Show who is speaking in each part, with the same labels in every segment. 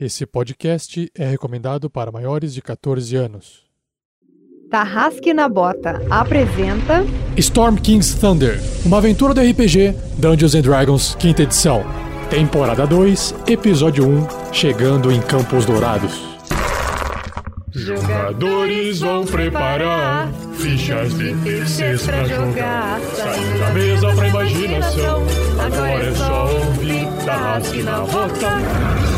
Speaker 1: Esse podcast é recomendado para maiores de 14 anos.
Speaker 2: Tarrasque na Bota apresenta
Speaker 1: Storm King's Thunder, uma aventura do RPG Dungeons and Dragons, quinta edição. Temporada 2, episódio 1, chegando em Campos Dourados.
Speaker 3: Jogadores vão preparar fichas de terceiros pra jogar. Saindo da mesa pra imaginação. Agora é só ouvir Tarrasque na Bota.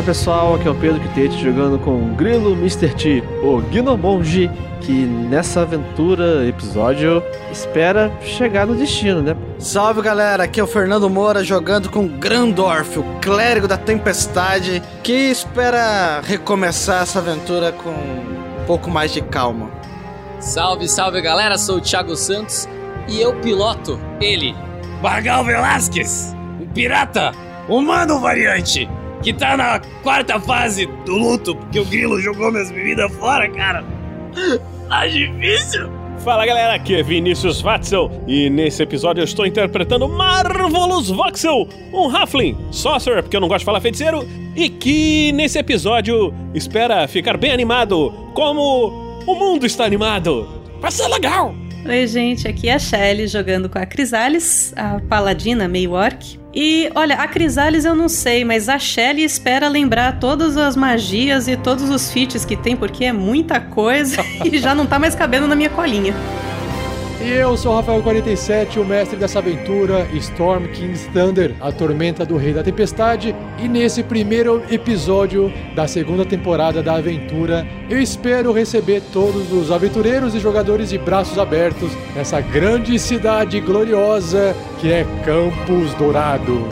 Speaker 4: Fala pessoal, aqui é o Pedro Quitete jogando com o Grilo Mr. T, o Gnomonji, que nessa aventura, episódio, espera chegar no destino, né?
Speaker 5: Salve galera, aqui é o Fernando Moura jogando com Grandorf, o clérigo da tempestade, que espera recomeçar essa aventura com um pouco mais de calma.
Speaker 6: Salve, salve galera, sou o Thiago Santos e eu piloto ele, Bargal Velasquez, um pirata, humano variante, que tá na quarta fase do luto, porque o grilo jogou minhas bebidas fora, cara. Tá difícil.
Speaker 7: Fala galera, aqui é Vinícius Watzel e nesse episódio eu estou interpretando Marvelous Voxel, um Halfling, Sorcerer, porque eu não gosto de falar feiticeiro, e que nesse episódio espera ficar bem animado, como o mundo está animado. Vai ser legal!
Speaker 8: Oi, gente, aqui é a Shelly jogando com a Crisales, a paladina meio orc. E olha, a Crisales eu não sei, mas a Shelly espera lembrar todas as magias e todos os feats que tem, porque é muita coisa e já não tá mais cabendo na minha colinha.
Speaker 1: E eu sou o Rafael47, o mestre dessa aventura, Storm King's Thunder, a tormenta do Rei da Tempestade. E nesse primeiro episódio da segunda temporada da aventura, eu espero receber todos os aventureiros e jogadores de braços abertos nessa grande cidade gloriosa que é Campos Dourados.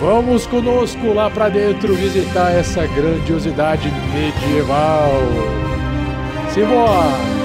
Speaker 1: Vamos conosco lá pra dentro visitar essa grandiosidade medieval. Simbora!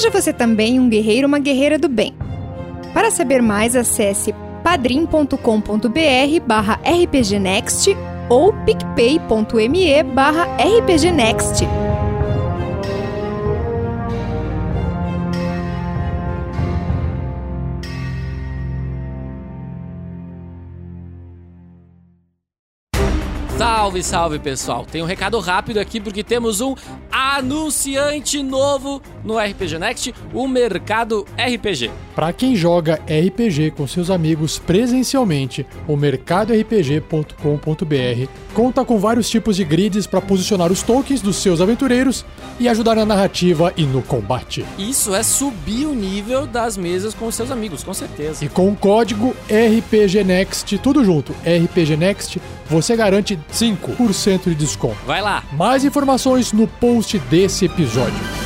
Speaker 2: Seja você também um guerreiro ou uma guerreira do bem. Para saber mais, acesse padrim.com.br barra rpgnext ou picpay.me barra rpgnext.
Speaker 6: Salve, salve pessoal! Tem um recado rápido aqui porque temos um anunciante novo no RPG Next, o Mercado RPG.
Speaker 1: Para quem joga RPG com seus amigos presencialmente, o mercadorpg.com.br conta com vários tipos de grids para posicionar os tokens dos seus aventureiros e ajudar na narrativa e no combate.
Speaker 6: Isso é subir o nível das mesas com seus amigos, com certeza.
Speaker 1: E com o código RPGNext, tudo junto, RPGNext, você garante 5% de desconto.
Speaker 6: Vai lá!
Speaker 1: Mais informações no post desse episódio.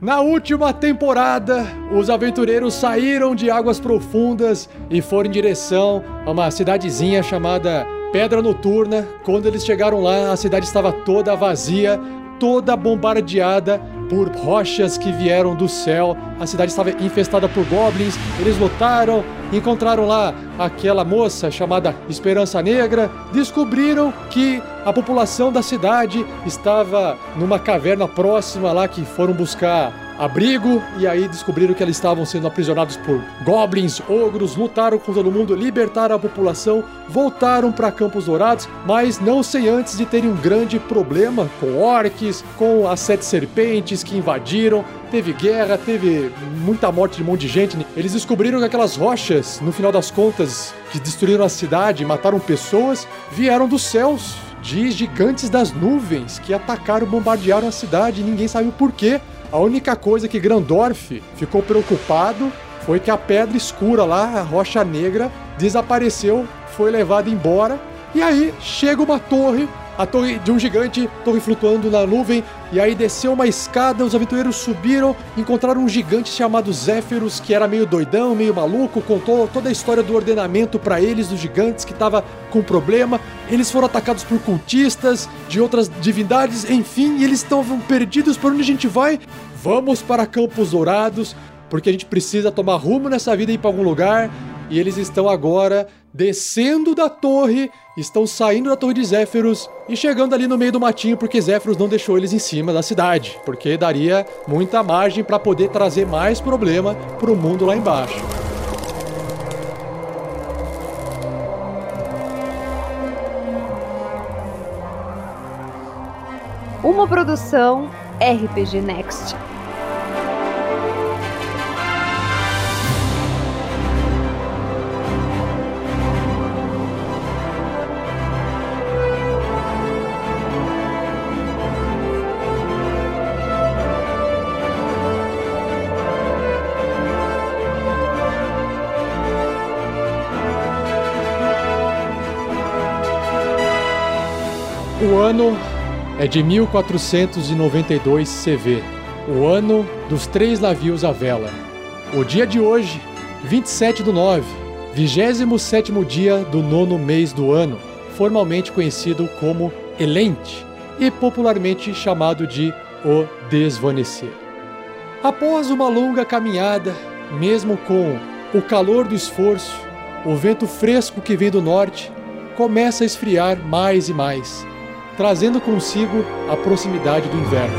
Speaker 1: Na última temporada, os aventureiros saíram de águas profundas e foram em direção a uma cidadezinha chamada Pedra Noturna. Quando eles chegaram lá, a cidade estava toda vazia, toda bombardeada por rochas que vieram do céu. A cidade estava infestada por goblins. Eles lutaram, encontraram lá aquela moça chamada Esperança Negra. Descobriram que a população da cidade estava numa caverna próxima lá que foram buscar abrigo e aí descobriram que eles estavam sendo aprisionados por goblins, ogros, lutaram com todo mundo, libertaram a população, voltaram para Campos Dourados, mas não sem antes de terem um grande problema com orques, com as sete serpentes que invadiram, teve guerra, teve muita morte de um monte de gente. Eles descobriram que aquelas rochas, no final das contas, que destruíram a cidade, mataram pessoas, vieram dos céus de gigantes das nuvens que atacaram, bombardearam a cidade e ninguém sabe o porquê. A única coisa que Grandorf ficou preocupado foi que a pedra escura lá, a rocha negra, desapareceu, foi levada embora. E aí chega uma torre, a torre de um gigante, torre flutuando na nuvem, e aí desceu uma escada, os aventureiros subiram, encontraram um gigante chamado Zéferos, que era meio doidão, meio maluco, contou toda a história do ordenamento para eles, dos gigantes, que estava com problema. Eles foram atacados por cultistas, de outras divindades, enfim, eles estavam perdidos. Para onde a gente vai? Vamos para Campos Dourados, porque a gente precisa tomar rumo nessa vida e ir para algum lugar. E eles estão agora descendo da torre, estão saindo da torre de Zéferos e chegando ali no meio do matinho porque Zéferos não deixou eles em cima da cidade, porque daria muita margem para poder trazer mais problema para o mundo lá embaixo.
Speaker 2: Uma produção RPG Next.
Speaker 1: Ano é de 1492 CV, o ano dos três navios à vela. O dia de hoje, 27 do 9, 27 dia do nono mês do ano, formalmente conhecido como Elente e popularmente chamado de O Desvanecer. Após uma longa caminhada, mesmo com o calor do esforço, o vento fresco que vem do norte começa a esfriar mais e mais trazendo consigo a proximidade do inverno.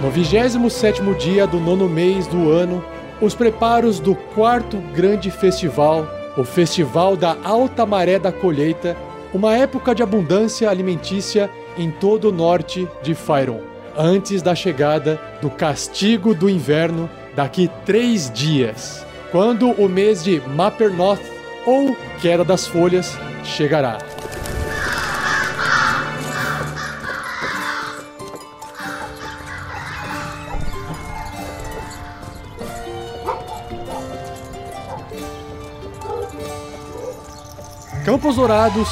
Speaker 1: No 27º dia do nono mês do ano, os preparos do quarto grande festival, o Festival da Alta Maré da Colheita, uma época de abundância alimentícia em todo o norte de Fyron, antes da chegada do castigo do inverno daqui três dias, quando o mês de Mapernoth, ou Queda das Folhas, chegará. Campos Dourados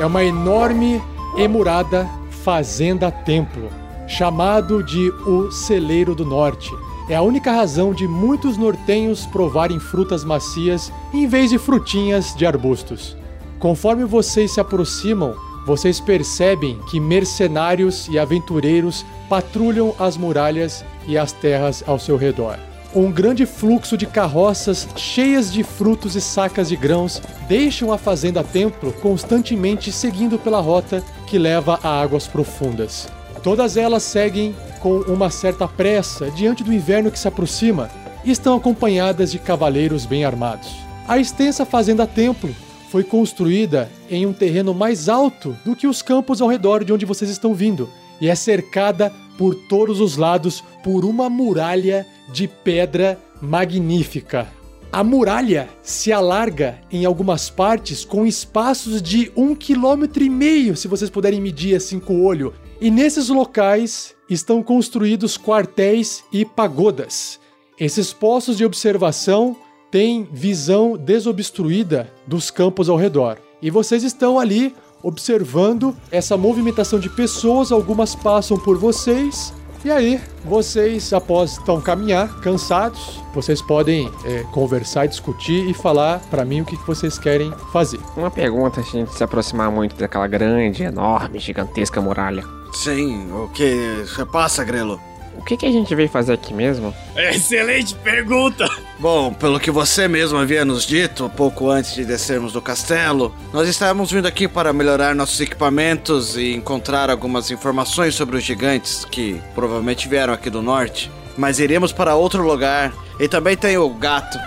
Speaker 1: é uma enorme emurada fazenda-templo, chamado de o Celeiro do Norte. É a única razão de muitos nortenhos provarem frutas macias em vez de frutinhas de arbustos. Conforme vocês se aproximam, vocês percebem que mercenários e aventureiros patrulham as muralhas e as terras ao seu redor. Um grande fluxo de carroças cheias de frutos e sacas de grãos deixam a fazenda templo constantemente seguindo pela rota que leva a águas profundas. Todas elas seguem com uma certa pressa diante do inverno que se aproxima e estão acompanhadas de cavaleiros bem armados. A extensa fazenda templo foi construída em um terreno mais alto do que os campos ao redor de onde vocês estão vindo e é cercada por todos os lados por uma muralha de pedra magnífica. A muralha se alarga em algumas partes com espaços de um quilômetro e meio, se vocês puderem medir assim com o olho. E nesses locais estão construídos quartéis e pagodas. Esses postos de observação têm visão desobstruída dos campos ao redor. E vocês estão ali observando essa movimentação de pessoas, algumas passam por vocês. E aí, vocês, após então caminhar, cansados, vocês podem é, conversar e discutir e falar para mim o que vocês querem fazer.
Speaker 9: Uma pergunta, a gente se aproximar muito daquela grande, enorme, gigantesca muralha.
Speaker 5: Sim, o que você passa, Grelo?
Speaker 9: O que, que a gente veio fazer aqui mesmo?
Speaker 6: Excelente pergunta!
Speaker 5: Bom, pelo que você mesmo havia nos dito pouco antes de descermos do castelo, nós estávamos vindo aqui para melhorar nossos equipamentos e encontrar algumas informações sobre os gigantes que provavelmente vieram aqui do norte. Mas iremos para outro lugar. E também tem o gato.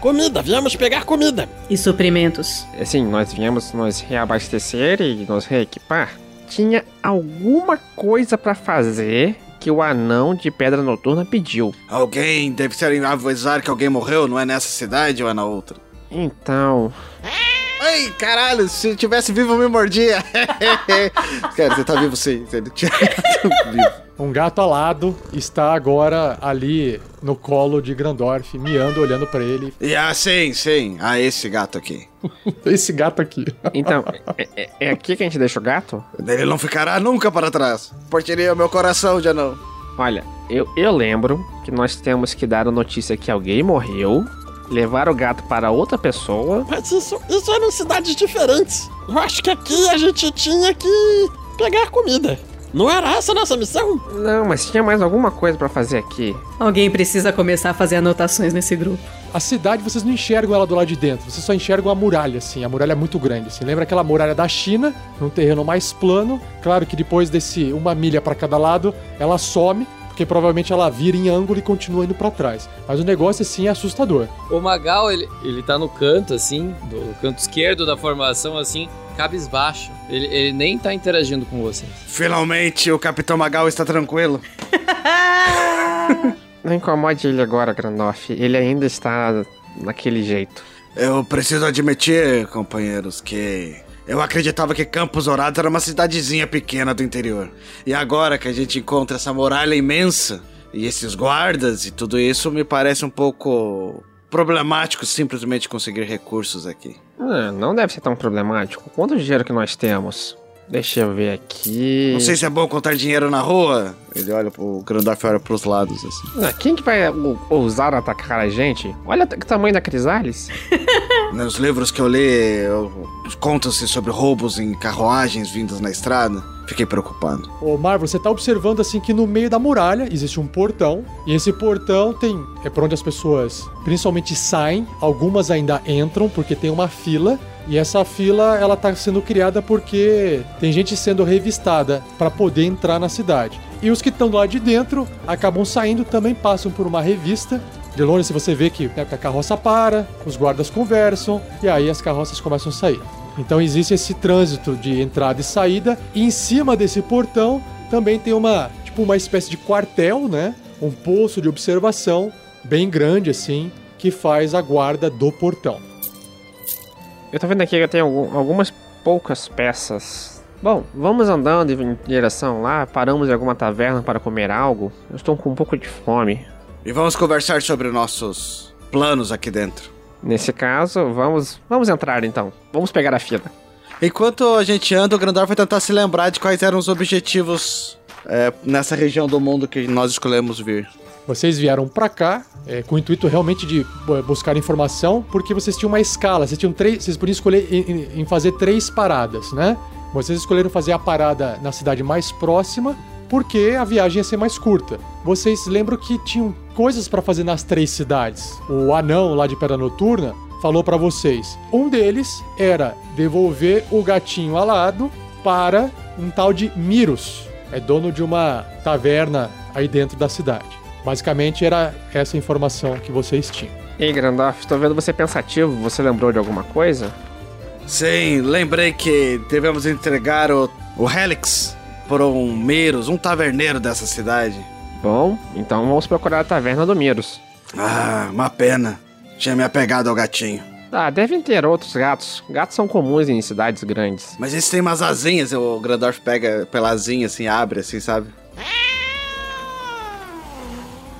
Speaker 3: Comida, viemos pegar comida.
Speaker 8: E suprimentos.
Speaker 9: Assim, nós viemos nos reabastecer e nos reequipar. Tinha alguma coisa pra fazer que o anão de pedra noturna pediu.
Speaker 5: Alguém deve ser avisar que alguém morreu, não é nessa cidade ou é na outra?
Speaker 9: Então,
Speaker 5: Ai, caralho, se eu tivesse vivo eu me mordia. Cara, você tá vivo sim. Você tinha vivo.
Speaker 1: Um gato alado está agora ali no colo de Grandorf, miando, olhando pra ele.
Speaker 5: E ah, sim, sim. Ah, esse gato aqui.
Speaker 1: Esse gato aqui.
Speaker 9: então é, é- é aqui que a gente deixa o gato?
Speaker 5: Ele não ficará nunca para trás. Partiria meu coração, já não.
Speaker 9: Olha, eu, eu lembro que nós temos que dar a notícia que alguém morreu, levar o gato para outra pessoa.
Speaker 3: Mas isso, isso eram cidades diferentes. Eu acho que aqui a gente tinha que pegar comida. Não era essa a nossa missão?
Speaker 9: Não, mas tinha mais alguma coisa pra fazer aqui.
Speaker 8: Alguém precisa começar a fazer anotações nesse grupo.
Speaker 1: A cidade, vocês não enxergam ela do lado de dentro, vocês só enxergam a muralha, assim. A muralha é muito grande, assim. Lembra aquela muralha da China, num terreno mais plano. Claro que depois desse uma milha pra cada lado, ela some, porque provavelmente ela vira em ângulo e continua indo pra trás. Mas o negócio, assim, é assustador.
Speaker 6: O Magal, ele, ele tá no canto, assim, do canto esquerdo da formação, assim, cabisbaixo. Ele, ele nem tá interagindo com vocês.
Speaker 5: Finalmente o Capitão Magal está tranquilo.
Speaker 9: Não incomode ele agora, Grandorf. Ele ainda está naquele jeito.
Speaker 5: Eu preciso admitir, companheiros, que eu acreditava que Campos Dourados era uma cidadezinha pequena do interior. E agora que a gente encontra essa muralha imensa e esses guardas e tudo isso, me parece um pouco problemático simplesmente conseguir recursos aqui.
Speaker 9: Ah, não deve ser tão problemático. Quanto dinheiro que nós temos? Deixa eu ver aqui.
Speaker 5: Não sei se é bom contar dinheiro na rua. Ele olha pro o Grandorf olha pros lados assim.
Speaker 9: Ah, quem que vai ou- ousar atacar a gente? Olha o tamanho da Crisales.
Speaker 5: Nos livros que eu li, contam-se sobre roubos em carruagens vindas na estrada. Fiquei preocupado.
Speaker 1: Ô, Marvel, você tá observando assim que no meio da muralha existe um portão, e esse portão tem. É por onde as pessoas principalmente saem, algumas ainda entram, porque tem uma fila. E essa fila ela tá sendo criada porque tem gente sendo revistada para poder entrar na cidade. E os que estão lá de dentro acabam saindo também passam por uma revista. De longe se você vê que né, que a carroça para, os guardas conversam e aí as carroças começam a sair. Então existe esse trânsito de entrada e saída. E em cima desse portão também tem uma, tipo, uma espécie de quartel, né? Um posto de observação bem grande assim, que faz a guarda do portão.
Speaker 9: Eu tô vendo aqui que eu tenho algum- algumas poucas peças. Bom, vamos andando em direção lá, paramos em alguma taverna para comer algo. Eu estou com um pouco de fome.
Speaker 5: E vamos conversar sobre nossos planos aqui dentro.
Speaker 9: Nesse caso, vamos, vamos entrar então. Vamos pegar a fila.
Speaker 5: Enquanto a gente anda, o Grandor vai tentar se lembrar de quais eram os objetivos é, nessa região do mundo que nós escolhemos vir.
Speaker 1: Vocês vieram pra cá é, com o intuito realmente de bu- buscar informação, porque vocês tinham uma escala, vocês tinham três, vocês podiam escolher em, em- fazer três paradas, né? Vocês escolheram fazer a parada na cidade mais próxima, porque a viagem ia ser mais curta. Vocês lembram que tinham coisas pra fazer nas três cidades. O anão lá de Pedra Noturna falou pra vocês. Um deles era devolver o gatinho alado para um tal de Miros. É dono de uma taverna aí dentro da cidade. Basicamente era essa informação que vocês tinham.
Speaker 9: Ei, Grandorf, estou vendo você pensativo. Você lembrou de alguma coisa?
Speaker 5: Sim, lembrei que devemos entregar o, o Helix por um Miros, um taverneiro dessa cidade.
Speaker 9: Bom, então vamos procurar a taverna do Miros.
Speaker 5: Ah, uma pena. Tinha me apegado ao gatinho.
Speaker 9: Ah, devem ter outros gatos. Gatos são comuns em cidades grandes.
Speaker 5: Mas esse tem umas asinhas, o Grandorf pega pela asinha assim, abre assim, sabe?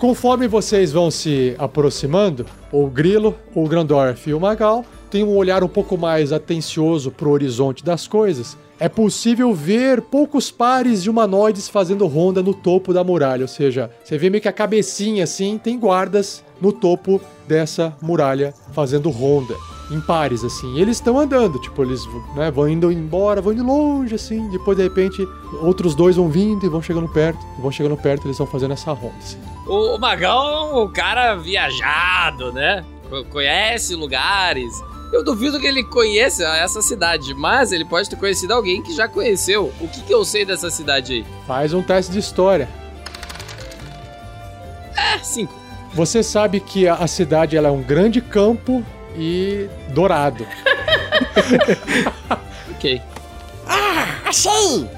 Speaker 1: Conforme vocês vão se aproximando, o Grilo, o Grandorf e o Magal têm um olhar um pouco mais atencioso para o horizonte das coisas. É possível ver poucos pares de humanoides fazendo ronda no topo da muralha, ou seja, você vê meio que a cabecinha assim, tem guardas no topo dessa muralha fazendo ronda. em pares, assim. Eles estão andando, tipo, eles né, vão indo embora, vão indo longe, assim. Depois, de repente, outros dois vão vindo e vão chegando perto. Vão chegando perto, eles vão fazendo essa ronda, assim.
Speaker 6: O, o Magal é um cara viajado, né? Co- Conhece lugares. Eu duvido que ele conheça essa cidade, mas ele pode ter conhecido alguém que já conheceu. O que, que eu sei dessa cidade aí?
Speaker 1: Faz um teste de história.
Speaker 6: É, cinco.
Speaker 1: Você sabe que a, a cidade ela é um grande campo e dourado.
Speaker 6: Ok.
Speaker 10: Ah, achei!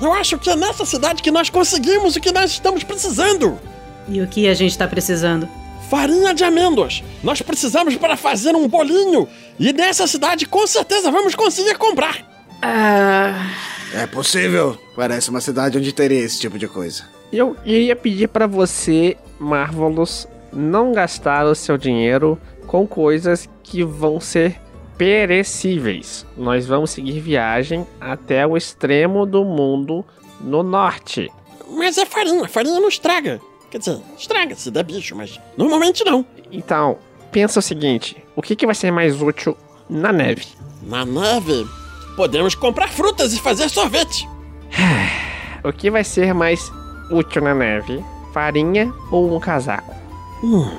Speaker 10: Eu acho que é nessa cidade que nós conseguimos o que nós estamos precisando.
Speaker 8: E o que a gente tá precisando?
Speaker 10: Farinha de amêndoas. Nós precisamos para fazer um bolinho. E nessa cidade com certeza vamos conseguir comprar.
Speaker 8: Ah.
Speaker 5: É possível. Parece uma cidade onde teria esse tipo de coisa.
Speaker 9: Eu iria pedir pra você, Marvelous, não gastar o seu dinheiro com coisas que vão ser perecíveis. Nós vamos seguir viagem até o extremo do mundo no norte.
Speaker 10: Mas é farinha, farinha não estraga. Quer dizer, estraga se der bicho, mas normalmente não.
Speaker 9: Então, pensa o seguinte: o que, que vai ser mais útil na neve?
Speaker 10: Na neve, podemos comprar frutas e fazer sorvete.
Speaker 9: O que vai ser mais útil na neve? Farinha ou um casaco?
Speaker 10: Hum,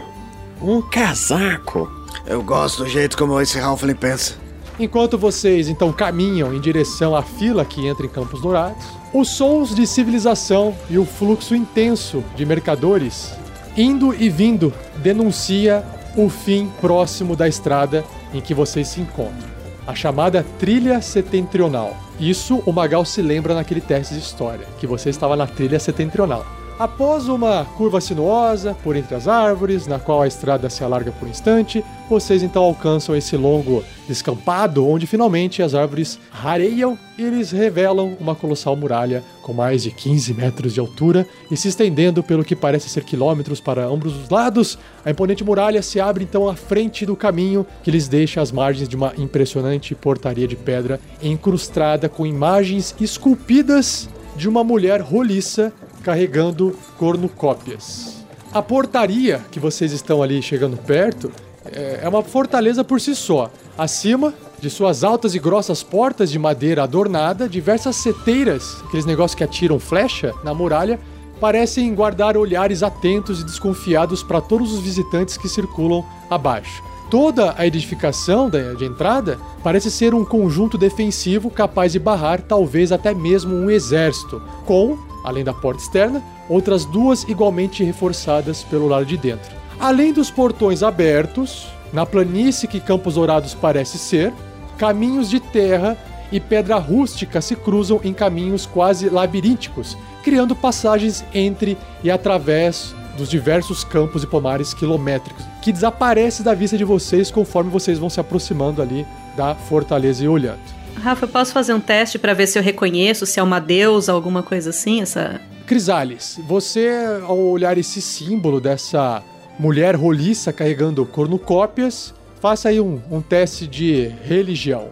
Speaker 10: um casaco.
Speaker 5: Eu gosto do jeito como esse Halfling pensa.
Speaker 1: Enquanto vocês então caminham em direção à fila que entra em Campos Dourados, os sons de civilização e o fluxo intenso de mercadores indo e vindo denuncia o fim próximo da estrada em que vocês se encontram. A chamada trilha setentrional. Isso o Magal se lembra naquele teste de história, que você estava na trilha setentrional. Após uma curva sinuosa por entre as árvores, na qual a estrada se alarga por um instante, vocês então alcançam esse longo descampado, onde finalmente as árvores rareiam e eles revelam uma colossal muralha com mais de 15 metros de altura e se estendendo pelo que parece ser quilômetros para ambos os lados. A imponente muralha se abre então à frente do caminho que lhes deixa às margens de uma impressionante portaria de pedra incrustada com imagens esculpidas de uma mulher roliça carregando cornucópias. A portaria que vocês estão ali chegando perto é é uma fortaleza por si só. Acima de suas altas e grossas portas de madeira adornada, diversas seteiras, aqueles negócios que atiram flecha na muralha, parecem guardar olhares atentos e desconfiados para todos os visitantes que circulam abaixo. Toda a edificação de entrada parece ser um conjunto defensivo capaz de barrar talvez até mesmo um exército, com, além da porta externa, outras duas igualmente reforçadas pelo lado de dentro. Além dos portões abertos, na planície que Campos Dourados parece ser, caminhos de terra e pedra rústica se cruzam em caminhos quase labirínticos, criando passagens entre e através dos diversos campos e pomares quilométricos, que desaparecem da vista de vocês conforme vocês vão se aproximando ali da fortaleza e olhando.
Speaker 8: Rafa, posso fazer um teste pra ver se eu reconheço, se é uma deusa, alguma coisa assim? Essa.
Speaker 1: Crisales, você, ao olhar esse símbolo dessa mulher roliça carregando cornucópias, faça aí um, um teste de religião.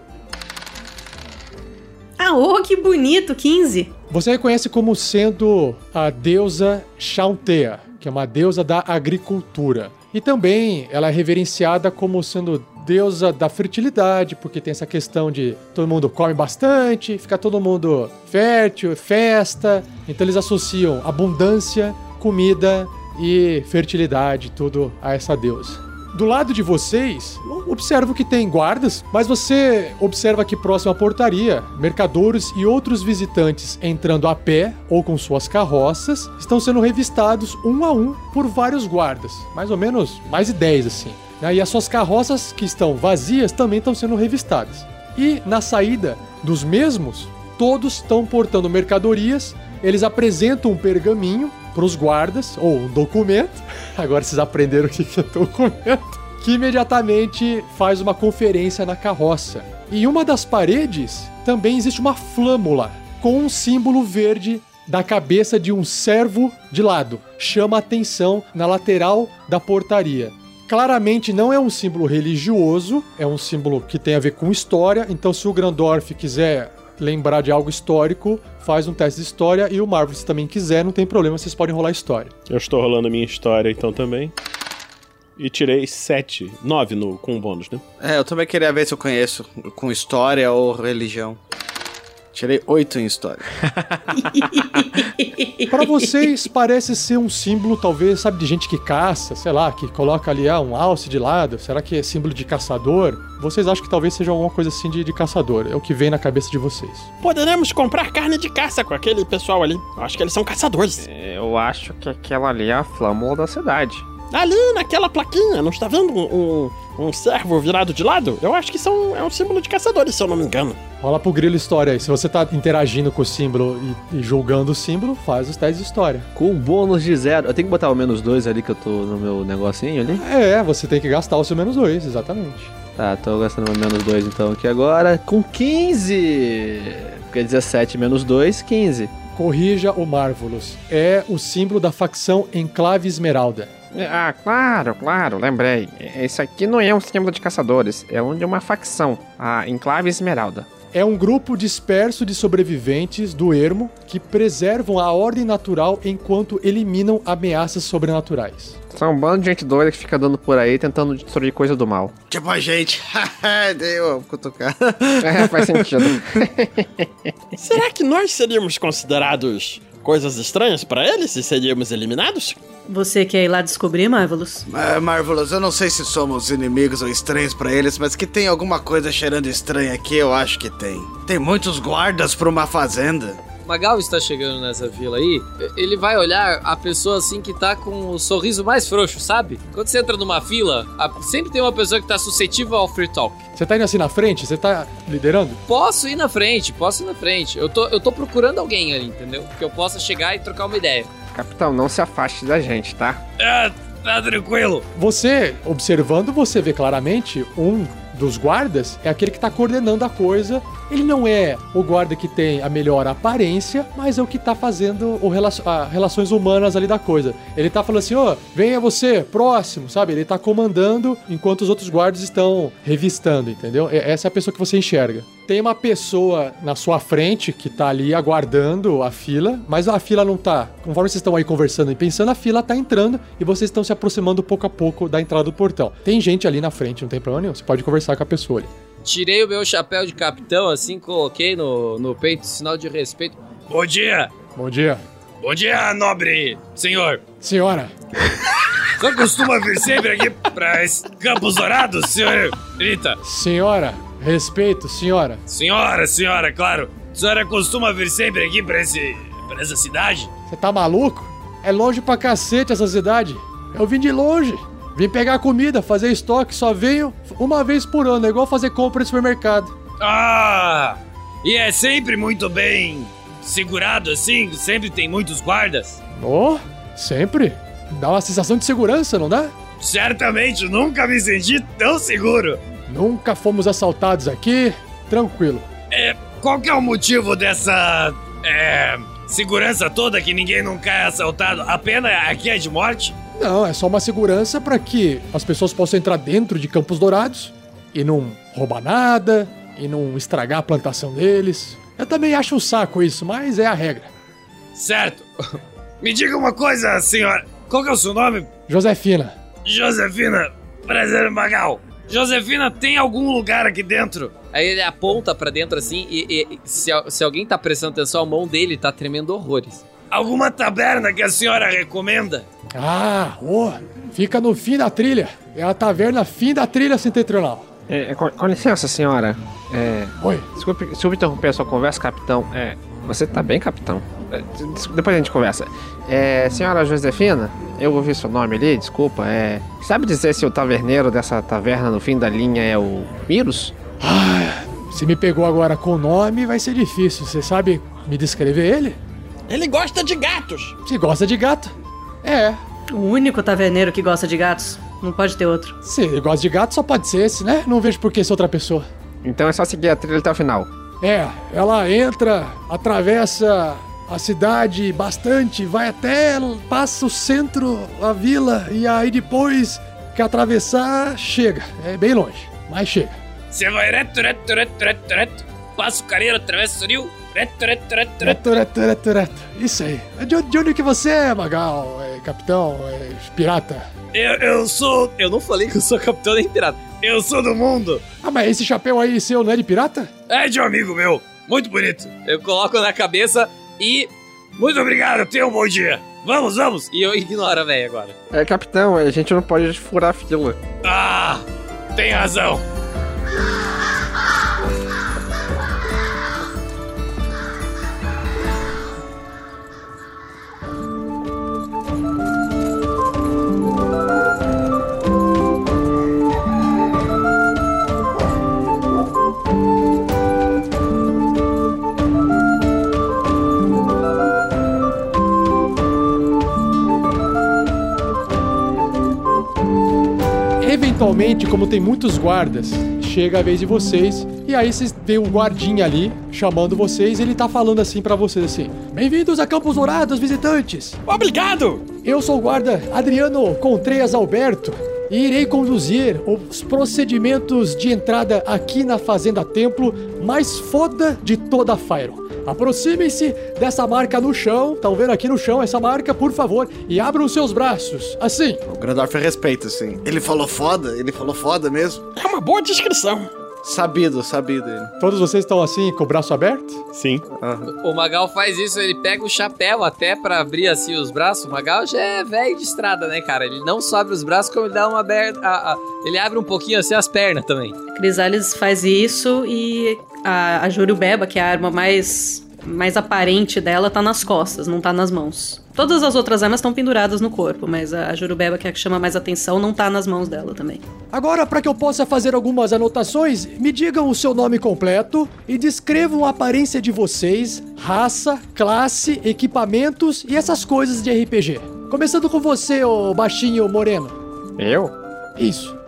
Speaker 8: Ah, oh, que bonito! 15!
Speaker 1: Você reconhece como sendo a deusa Chauntea, que é uma deusa da agricultura. E também ela é reverenciada como sendo deusa da fertilidade, porque tem essa questão de todo mundo come bastante, fica todo mundo fértil, festa. Então eles associam abundância, comida e fertilidade, tudo a essa deusa. Do lado de vocês, observo que tem guardas, mas você observa que próximo à portaria, mercadores e outros visitantes entrando a pé ou com suas carroças estão sendo revistados um a um por vários guardas, mais ou menos mais de 10 assim. né? E as suas carroças que estão vazias também estão sendo revistadas. E na saída dos mesmos, todos estão portando mercadorias, eles apresentam um pergaminho para os guardas, ou um documento, agora vocês aprenderam o que é documento, que imediatamente faz uma conferência na carroça. Em uma das paredes também existe uma flâmula com um símbolo verde da cabeça de um servo de lado. Chama atenção na lateral da portaria. Claramente não é um símbolo religioso, é um símbolo que tem a ver com história. Então, se o Grandorf quiser lembrar de algo histórico, faz um teste de história. E o Marvel, se também quiser, não tem problema, vocês podem rolar história.
Speaker 7: Eu estou rolando minha história então também. e tirei 7, 9 no, com bônus, né?
Speaker 5: É, eu também queria ver se eu conheço com história ou religião. Tirei oito em história.
Speaker 1: Pra vocês, parece ser um símbolo, talvez, sabe, de gente que caça, sei lá, que coloca ali ah, um alce de lado. Será que é símbolo de caçador? Vocês acham que talvez seja alguma coisa assim de, de caçador? É o que vem na cabeça de vocês.
Speaker 10: Poderemos comprar carne de caça com aquele pessoal ali. Eu acho que eles são caçadores.
Speaker 9: Eu acho que aquela ali é a flâmula da cidade.
Speaker 10: Ali naquela plaquinha, não está vendo um, um, um servo virado de lado? Eu acho que são, é um símbolo de caçadores, se eu não me engano.
Speaker 1: Rola pro grilo história aí. Se você tá interagindo com o símbolo e, e julgando o símbolo, faz os testes de história.
Speaker 4: Com um bônus de zero. Eu tenho que botar o menos dois ali que eu tô no meu negocinho ali?
Speaker 1: É, você tem que gastar o seu menos dois, exatamente.
Speaker 4: Tá, tô gastando meu menos dois então aqui agora. Com 15! Porque 17 menos 2, 15.
Speaker 1: Corrija o Marvelous. É o símbolo da facção Enclave Esmeralda.
Speaker 9: Ah, claro, claro, lembrei. Esse aqui não é um símbolo de caçadores, é um de uma facção, a Enclave Esmeralda.
Speaker 1: É um grupo disperso de sobreviventes do ermo que preservam a ordem natural enquanto eliminam ameaças sobrenaturais.
Speaker 9: São um bando de gente doida que fica dando por aí tentando destruir coisa do mal.
Speaker 5: Tipo a gente. Deu cutucar.
Speaker 9: É, faz sentido.
Speaker 10: Será que nós seríamos considerados coisas estranhas pra eles e seríamos eliminados?
Speaker 8: Você quer ir lá descobrir, Marvelous?
Speaker 5: É, Marvelous, eu não sei se somos inimigos ou estranhos pra eles, mas que tem alguma coisa cheirando estranha aqui, eu acho que tem. Tem muitos guardas pra uma fazenda.
Speaker 6: Magal está chegando nessa vila aí, ele vai olhar a pessoa assim que tá com o sorriso mais frouxo, sabe? Quando você entra numa fila, a- sempre tem uma pessoa que tá suscetível ao free talk.
Speaker 1: Você tá indo assim na frente? Você tá liderando?
Speaker 6: Posso ir na frente, posso ir na frente. Eu tô, eu tô procurando alguém ali, entendeu? Que eu possa chegar e trocar uma ideia.
Speaker 9: Capitão, não se afaste da gente, tá?
Speaker 6: Ah, tá tranquilo.
Speaker 1: Você, observando, você vê claramente um dos guardas é aquele que tá coordenando a coisa. Ele não é o guarda que tem a melhor aparência, mas é o que tá fazendo o relacio- a relações humanas ali da coisa. Ele tá falando assim, ó, venha você, próximo, sabe? Ele tá comandando enquanto os outros guardas estão revistando, entendeu? Essa é a pessoa que você enxerga. Tem uma pessoa na sua frente que tá ali aguardando a fila, mas a fila não tá. Conforme vocês estão aí conversando e pensando, a fila tá entrando e vocês estão se aproximando pouco a pouco da entrada do portão. Tem gente ali na frente, não tem problema nenhum. Você pode conversar com a pessoa ali.
Speaker 6: Tirei o meu chapéu de capitão, assim, coloquei no, no peito, sinal de respeito. Bom dia!
Speaker 1: Bom dia.
Speaker 6: Bom dia, nobre senhor!
Speaker 1: Senhora,
Speaker 6: senhor costuma vir sempre aqui pra esse Campos Dourados, senhor Rita?
Speaker 1: senhora, respeito, senhora.
Speaker 6: Senhora, senhora, claro. A senhora costuma vir sempre aqui pra, esse, pra essa cidade?
Speaker 1: Você tá maluco? É longe pra cacete essa cidade. Eu vim de longe. Vim pegar comida, fazer estoque, só venho uma vez por ano. É igual fazer compra no supermercado.
Speaker 6: Ah! E é sempre muito bem segurado assim? Sempre tem muitos guardas?
Speaker 1: Oh, sempre. Dá uma sensação de segurança, não dá?
Speaker 6: Certamente nunca me senti tão seguro.
Speaker 1: Nunca fomos assaltados aqui. Tranquilo.
Speaker 6: É, qual que é o motivo dessa é, segurança toda que ninguém nunca é assaltado? A pena aqui é de morte?
Speaker 1: Não, é só uma segurança para que as pessoas possam entrar dentro de Campos Dourados e não roubar nada e não estragar a plantação deles. Eu também acho um saco isso, mas é a regra.
Speaker 6: Certo. Me diga uma coisa, senhora. Qual que é o seu nome?
Speaker 1: Josefina,
Speaker 6: Josefina. Prazer, Magal. Josefina, tem algum lugar aqui dentro? Aí ele aponta pra dentro assim e, e- se, se alguém tá prestando atenção, a mão dele tá tremendo horrores. Alguma taberna que a senhora recomenda?
Speaker 1: Ah, ô, fica no fim da trilha. É a taverna fim da trilha setentrional.
Speaker 9: É, é, com, com licença, senhora. É,
Speaker 1: Oi.
Speaker 9: desculpe, desculpe interromper a sua conversa, capitão. É, você tá bem, capitão? Depois a gente conversa. É, senhora Josefina, eu ouvi seu nome ali, desculpa. É, sabe dizer se o taverneiro dessa taverna no fim da linha é o Miros?
Speaker 1: Ah, se me pegou agora com o nome, vai ser difícil. Você sabe me descrever ele?
Speaker 10: Ele gosta de gatos.
Speaker 1: Se gosta de gato? É.
Speaker 8: O único taverneiro que gosta de gatos. Não pode ter outro.
Speaker 1: Se ele gosta de gato, só pode ser esse, né? Não vejo por que ser outra pessoa.
Speaker 9: Então é só seguir a trilha até o final.
Speaker 1: É, ela entra, atravessa a cidade bastante, vai até, passa o centro, a vila, e aí depois que atravessar, chega. É bem longe, mas chega.
Speaker 6: Você vai reto, reto, reto, reto, reto. Passa o careiro, atravessa o rio
Speaker 11: Reto, reto, reto, reto.
Speaker 1: Reto, reto, reto, reto. Isso aí. De, de onde que você é, Magal? É, capitão? É, pirata?
Speaker 11: Eu, eu sou. Eu não falei que eu sou capitão nem pirata. Eu sou do mundo.
Speaker 1: Ah, mas esse chapéu aí seu não é de pirata?
Speaker 11: É de um amigo meu. Muito bonito. Eu coloco na cabeça e. Muito obrigado, tenha um bom dia. Vamos, vamos. E eu ignoro a véia agora.
Speaker 9: É, capitão, a gente não pode furar a fila.
Speaker 11: Ah, tem razão.
Speaker 1: Eventualmente, como tem muitos guardas, chega a vez de vocês e aí vocês vê um guardinha ali chamando vocês, e ele tá falando assim pra vocês assim: "Bem-vindos a Campos Dourados, visitantes.
Speaker 10: Obrigado!
Speaker 1: Eu sou o guarda Adriano Contreias Alberto e irei conduzir os procedimentos de entrada aqui na Fazenda Templo mais foda de toda a Fyron. Aproximem-se dessa marca no chão, estão vendo aqui no chão essa marca, por favor, e abram seus braços. Assim.
Speaker 5: O Grandorf respeita, assim. Ele falou foda? Ele falou foda mesmo?
Speaker 10: É uma boa descrição.
Speaker 5: Sabido, sabido ele.
Speaker 1: Todos vocês estão assim, com o braço aberto?
Speaker 7: Sim.
Speaker 11: O Magal faz isso, ele pega o chapéu até pra abrir assim os braços. O Magal já é velho de estrada, né, cara? Ele não só abre os braços, como ele dá uma aberta. a- a- ele abre um pouquinho assim as pernas também.
Speaker 8: Crisales faz isso e a, a Jurubeba, que é a arma mais, mais aparente dela, tá nas costas, não tá nas mãos. Todas as outras armas estão penduradas no corpo, mas a, a Jurubeba, que é a que chama mais atenção, não tá nas mãos dela também.
Speaker 1: Agora, para que eu possa fazer algumas anotações, me digam o seu nome completo e descrevam a aparência de vocês, raça, classe, equipamentos e essas coisas de RPG. Começando com você, ô baixinho moreno.
Speaker 9: Eu?
Speaker 1: Isso.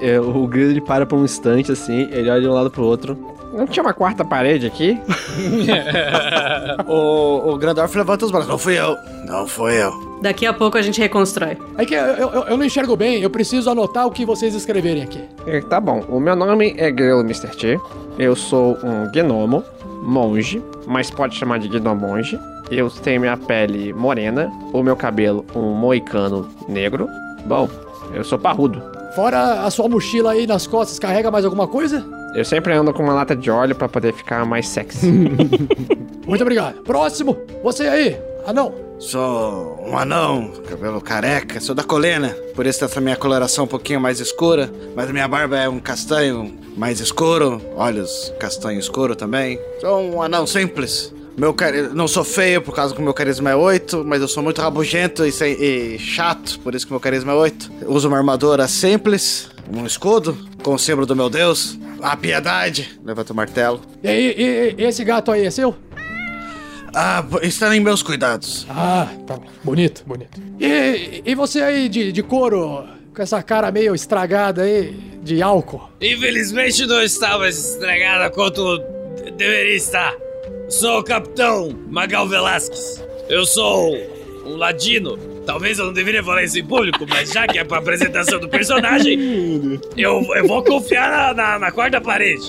Speaker 4: É, o ele para por um instante assim, ele olha de um lado pro outro.
Speaker 9: Não tinha uma quarta parede aqui?
Speaker 5: o, o Grandorf levanta os braços. Não fui eu. Não fui eu.
Speaker 8: Daqui a pouco a gente reconstrói.
Speaker 1: É que eu, eu- eu não enxergo bem, eu preciso anotar o que vocês escreverem aqui.
Speaker 9: É, tá bom, o meu nome é Grilo Mr. T. Eu sou um gnomo, monge, mas pode chamar de gnomonge. Eu tenho minha pele morena, o meu cabelo um moicano negro. Bom, eu sou parrudo.
Speaker 1: Fora a sua mochila aí nas costas, carrega mais alguma coisa?
Speaker 9: Eu sempre ando com uma lata de óleo pra poder ficar mais sexy.
Speaker 1: Muito obrigado. Próximo, você aí, anão.
Speaker 5: Sou um anão, cabelo careca, sou da colena. Por isso essa minha coloração um pouquinho mais escura. Mas minha barba é um castanho mais escuro, olhos castanho escuro também. Sou um anão simples. Meu cari... Não sou feio por causa que meu carisma é 8, mas eu sou muito rabugento e, sem- e chato, por isso que meu carisma é 8. Uso uma armadura simples, um escudo, com o símbolo do meu deus, a piedade. Levanta o martelo.
Speaker 1: E, e- e- esse gato aí é seu?
Speaker 5: Ah, está em meus cuidados.
Speaker 1: Ah, tá bom. Bonito, bonito. E, e você aí de, de couro, com essa cara meio estragada aí, de álcool?
Speaker 11: Infelizmente não estava estragada quanto de- deveria estar. Sou o capitão Magal Velasquez. Eu sou um ladino. Talvez eu não deveria falar isso em público, mas já que é pra apresentação do personagem, eu, eu vou confiar na, na, na quarta parede.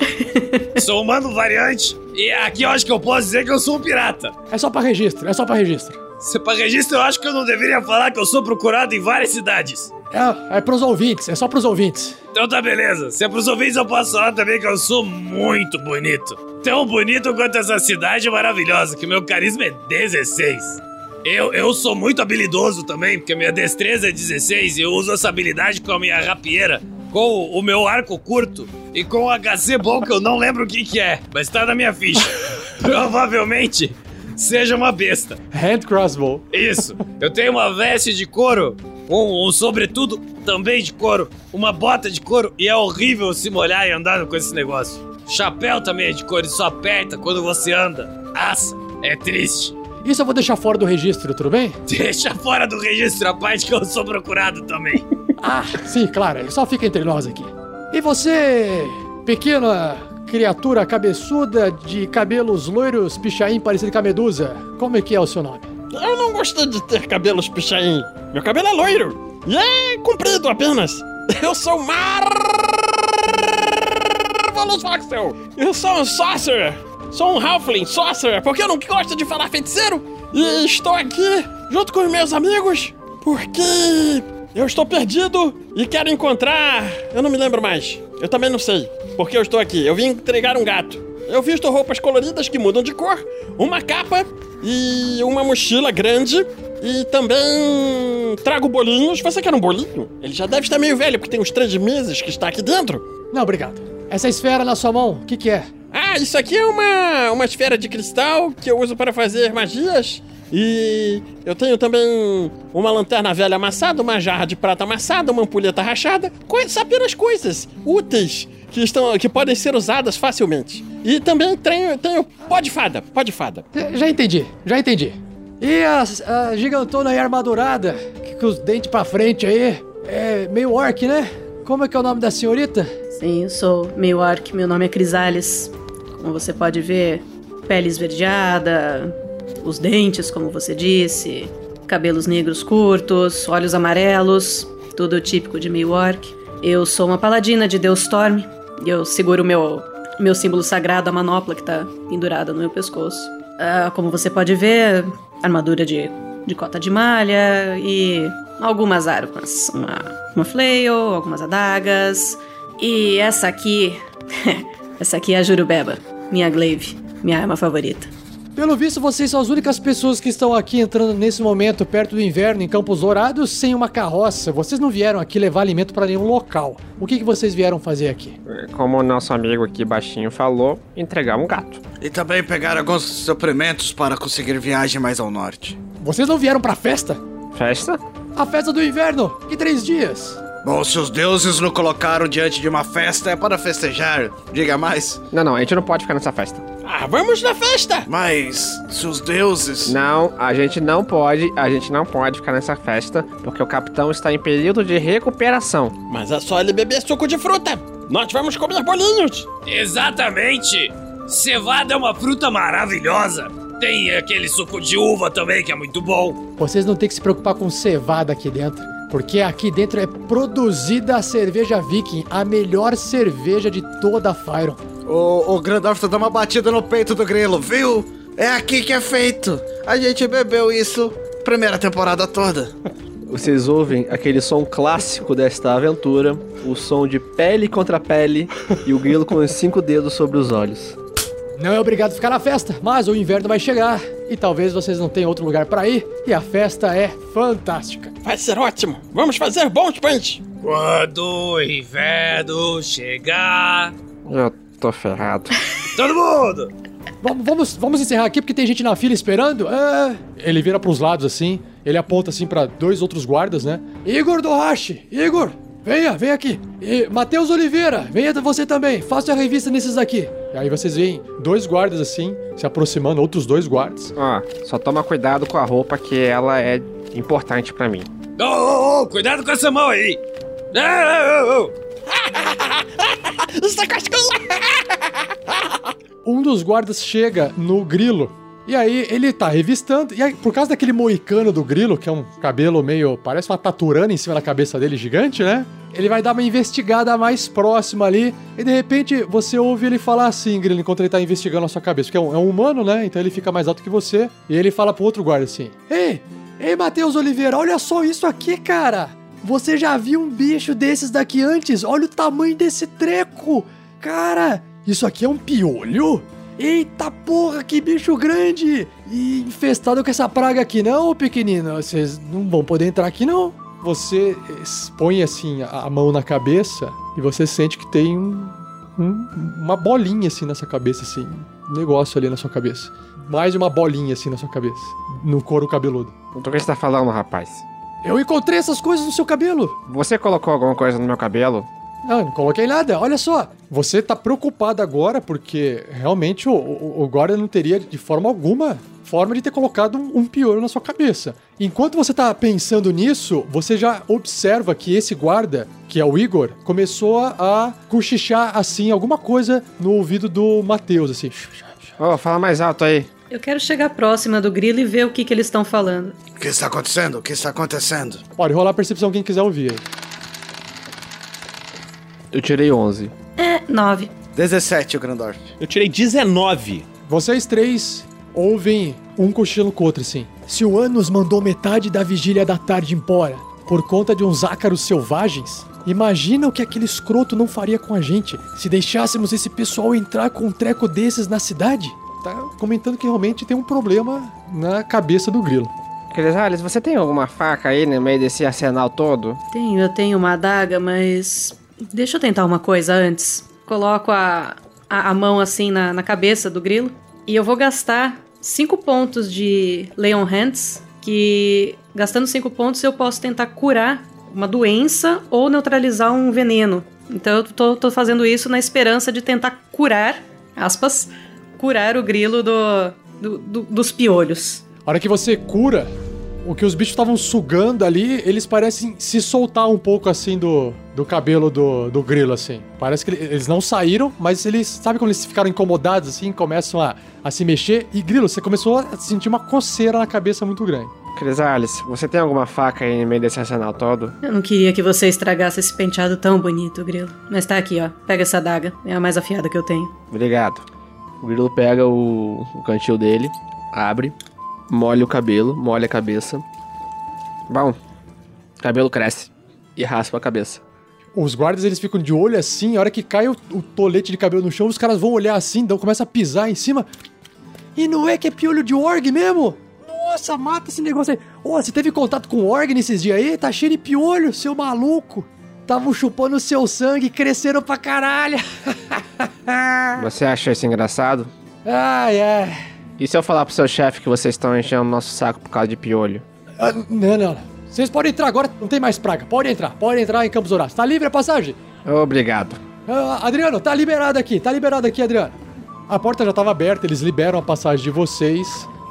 Speaker 11: Sou humano variante e aqui eu acho que eu posso dizer que eu sou um pirata.
Speaker 1: É só pra registro, é só pra registro.
Speaker 11: Se pra registro, eu acho que eu não deveria falar que eu sou procurado em várias cidades.
Speaker 1: É, é pros ouvintes, é só pros ouvintes.
Speaker 11: Então tá beleza. Se é pros ouvintes, eu posso falar também que eu sou muito bonito. Tão bonito quanto essa cidade maravilhosa, que meu carisma é 16. Eu, eu sou muito habilidoso também, porque minha destreza é 16 e eu uso essa habilidade com a minha rapieira, com o meu arco curto e com o HC bom que eu não lembro o que que é, mas tá na minha ficha. Provavelmente seja uma besta.
Speaker 1: Hand crossbow.
Speaker 11: Isso. Eu tenho uma veste de couro, um, um sobretudo também de couro, uma bota de couro e é horrível se molhar e andar com esse negócio. Chapéu também é de couro e só aperta quando você anda. Nossa, é triste.
Speaker 1: Isso eu vou deixar fora do registro, tudo bem?
Speaker 11: Deixa fora do registro a parte que eu sou procurado também.
Speaker 1: Ah, sim, claro, só fica entre nós aqui. E você, pequena criatura cabeçuda de cabelos loiros, pichain parecido com a medusa, como é que é o seu nome?
Speaker 10: Eu não gosto de ter cabelos pichain. Meu cabelo é loiro. E é comprido apenas. Eu sou Marvelous Voxel. Eu sou um sorcerer. Sou um Halfling Sorcerer, porque eu não gosto de falar feiticeiro. E estou aqui junto com os meus amigos porque eu estou perdido e quero encontrar. Eu não me lembro mais. Eu também não sei porque eu estou aqui. Eu vim entregar um gato. Eu visto roupas coloridas que mudam de cor, uma capa e uma mochila grande. E também trago bolinhos. Você quer um bolinho? Ele já deve estar meio velho, porque tem uns três meses que está aqui dentro.
Speaker 1: Não, obrigado. Essa esfera na sua mão, o que, que é?
Speaker 10: Ah, isso aqui é uma, uma esfera de cristal que eu uso para fazer magias. E eu tenho também uma lanterna velha amassada, uma jarra de prata amassada, uma ampulheta rachada. Coisas, apenas coisas úteis que, estão, que podem ser usadas facilmente. E também tenho, tenho pó de fada, pó de fada.
Speaker 1: Já entendi, já entendi. E a, a gigantona aí armadurada, que com os dentes pra frente aí, é meio orc, né? Como é que é o nome da senhorita?
Speaker 8: Sim, eu sou meio orc, meu nome é Crisales. Como você pode ver, pele esverdeada, os dentes, como você disse, cabelos negros curtos, olhos amarelos, tudo típico de meio orc. Eu sou uma paladina de Deus Storm e eu seguro meu, meu símbolo sagrado, a manopla que tá pendurada no meu pescoço. Ah, como você pode ver, armadura de, de cota de malha e algumas armas. Uma, uma flail, algumas adagas. E essa aqui. essa aqui é a Jurubeba, minha glaive, minha arma favorita.
Speaker 1: Pelo visto, vocês são as únicas pessoas que estão aqui entrando nesse momento, perto do inverno, em Campos Dourados, sem uma carroça. Vocês não vieram aqui levar alimento para nenhum local. O que, que vocês vieram fazer aqui?
Speaker 9: Como o nosso amigo aqui baixinho falou, entregar um gato.
Speaker 5: E também pegar alguns suprimentos para conseguir viagem mais ao norte.
Speaker 1: Vocês não vieram pra festa?
Speaker 9: Festa?
Speaker 1: A festa do inverno, que três dias.
Speaker 5: Bom, se os deuses nos colocaram diante de uma festa, é para festejar. Diga mais.
Speaker 9: Não, não, a gente não pode ficar nessa festa.
Speaker 10: Ah, vamos na festa!
Speaker 5: Mas, se os deuses.
Speaker 9: Não, a gente não pode, a gente não pode ficar nessa festa, porque o capitão está em período de recuperação.
Speaker 10: Mas é só ele beber suco de fruta. Nós vamos comer bolinhos.
Speaker 6: Exatamente! Cevada é uma fruta maravilhosa. Tem aquele suco de uva também que é muito bom.
Speaker 1: Vocês não têm que se preocupar com cevada aqui dentro. Porque aqui dentro é produzida a cerveja Viking, a melhor cerveja de toda a Fyron.
Speaker 5: O, o Grandorf tá dando uma batida no peito do grilo, viu? É aqui que é feito. A gente bebeu isso primeira temporada toda.
Speaker 4: Vocês ouvem aquele som clássico desta aventura, o som de pele contra pele e o grilo com os cinco dedos sobre os olhos.
Speaker 1: Não é obrigado a ficar na festa, mas o inverno vai chegar e talvez vocês não tenham outro lugar para ir e a festa é fantástica.
Speaker 10: Vai ser ótimo. Vamos fazer bons pães.
Speaker 6: Quando o inverno chegar.
Speaker 9: Eu tô ferrado.
Speaker 6: Todo mundo!
Speaker 1: Vamos, vamos, vamos encerrar aqui porque tem gente na fila esperando. É. Ele vira pros lados assim, ele aponta assim para dois outros guardas, né? Igor Dohashi, Igor, venha, vem aqui. E Matheus Oliveira, venha você também. Faça a revista nesses aqui. E aí vocês veem dois guardas assim, se aproximando, outros dois guardas.
Speaker 9: Ó, só toma cuidado com a roupa que ela é importante pra mim.
Speaker 6: Ô, ô, ô, cuidado com essa mão aí! Ô.
Speaker 10: Está cascando.
Speaker 1: Um dos guardas chega no grilo. E aí ele tá revistando. E aí, por causa daquele moicano do grilo, que é um cabelo meio. parece uma taturana em cima da cabeça dele gigante, né? Ele vai dar uma investigada mais próxima ali. E de repente você ouve ele falar assim, Grilo, enquanto ele tá investigando a sua cabeça. Porque é um, é um humano, né? Então ele fica mais alto que você. E ele fala pro outro guarda assim: Ei, ei, Matheus Oliveira, olha só isso aqui, cara! Você já viu um bicho desses daqui antes? Olha o tamanho desse treco! Cara, isso aqui é um piolho? Eita porra, que bicho grande! E infestado com essa praga aqui não, pequenino? Vocês não vão poder entrar aqui não. Você põe assim a mão na cabeça e você sente que tem um, um- uma bolinha assim nessa cabeça, assim. Um negócio ali na sua cabeça. Mais uma bolinha assim na sua cabeça. No couro cabeludo.
Speaker 9: Do que você tá falando, rapaz?
Speaker 1: Eu encontrei essas coisas no seu cabelo.
Speaker 9: Você colocou alguma coisa no meu cabelo?
Speaker 1: Não, não coloquei nada. Olha só. Você tá preocupado agora porque realmente o, o, o guarda não teria de forma alguma forma de ter colocado um, um piolho na sua cabeça. Enquanto você tá pensando nisso, você já observa que esse guarda, que é o Igor, começou a, a cochichar assim alguma coisa no ouvido do Matheus, assim.
Speaker 9: Ô, fala mais alto aí.
Speaker 8: Eu quero chegar próxima do grilo e ver o que, que eles estão falando.
Speaker 5: O que está acontecendo? O que está acontecendo?
Speaker 1: Pode rolar a percepção quem quiser ouvir. aí.
Speaker 4: Eu tirei 11.
Speaker 8: É, nove.
Speaker 5: 17, o Grandorf.
Speaker 7: Eu tirei 19.
Speaker 1: Vocês três ouvem um cochilo com o outro, assim. Se o Anos mandou metade da vigília da tarde embora por conta de uns ácaros selvagens, imagina o que aquele escroto não faria com a gente se deixássemos esse pessoal entrar com um treco desses na cidade? Tá comentando que realmente tem um problema na cabeça do grilo.
Speaker 9: Crisales, você tem alguma faca aí no meio desse arsenal todo?
Speaker 8: Tenho, eu tenho uma adaga, mas. Deixa eu tentar uma coisa antes. Coloco a, a, a mão assim na, na cabeça do grilo. E eu vou gastar 5 pontos de Leon Hands. Que gastando 5 pontos eu posso tentar curar uma doença ou neutralizar um veneno. Então eu tô, tô fazendo isso na esperança de tentar curar, aspas, curar o grilo do, do- do- dos piolhos.
Speaker 1: A hora que você cura, o que os bichos estavam sugando ali, eles parecem se soltar um pouco assim do, do cabelo do, do grilo, assim. Parece que ele- eles não saíram, mas eles. Sabe quando eles ficaram incomodados assim, começam a, a se mexer? E grilo, você começou a sentir uma coceira na cabeça muito grande.
Speaker 9: Crisales, você tem alguma faca aí no meio desse arsenal todo?
Speaker 8: Eu não queria que você estragasse esse penteado tão bonito, grilo. Mas tá aqui, ó. Pega essa adaga. É a mais afiada que eu tenho.
Speaker 9: Obrigado. O grilo pega o, o cantil dele, abre, molha o cabelo, molha a cabeça. Bom, o cabelo cresce e raspa a cabeça.
Speaker 1: Os guardas eles ficam de olho assim, a hora que cai o, o tolete de cabelo no chão, os caras vão olhar assim, então começa a pisar em cima. E não é que é piolho de org mesmo? Nossa, mata esse negócio aí. Ô, você teve contato com org nesses dias aí? Tá cheio de piolho, seu maluco. Tavam chupando o seu sangue, cresceram pra caralho.
Speaker 9: Você acha isso engraçado?
Speaker 1: Ai, ai.
Speaker 9: E se eu falar pro seu chefe que vocês estão enchendo o nosso saco por causa de piolho?
Speaker 1: Ah, não, não. Vocês podem entrar agora, não tem mais praga. Pode entrar, pode entrar em Campos Horários. Tá livre a passagem?
Speaker 9: Obrigado.
Speaker 1: Ah, Adriano, tá liberado aqui, tá liberado aqui, Adriano. A porta já estava aberta, eles liberam a passagem de vocês.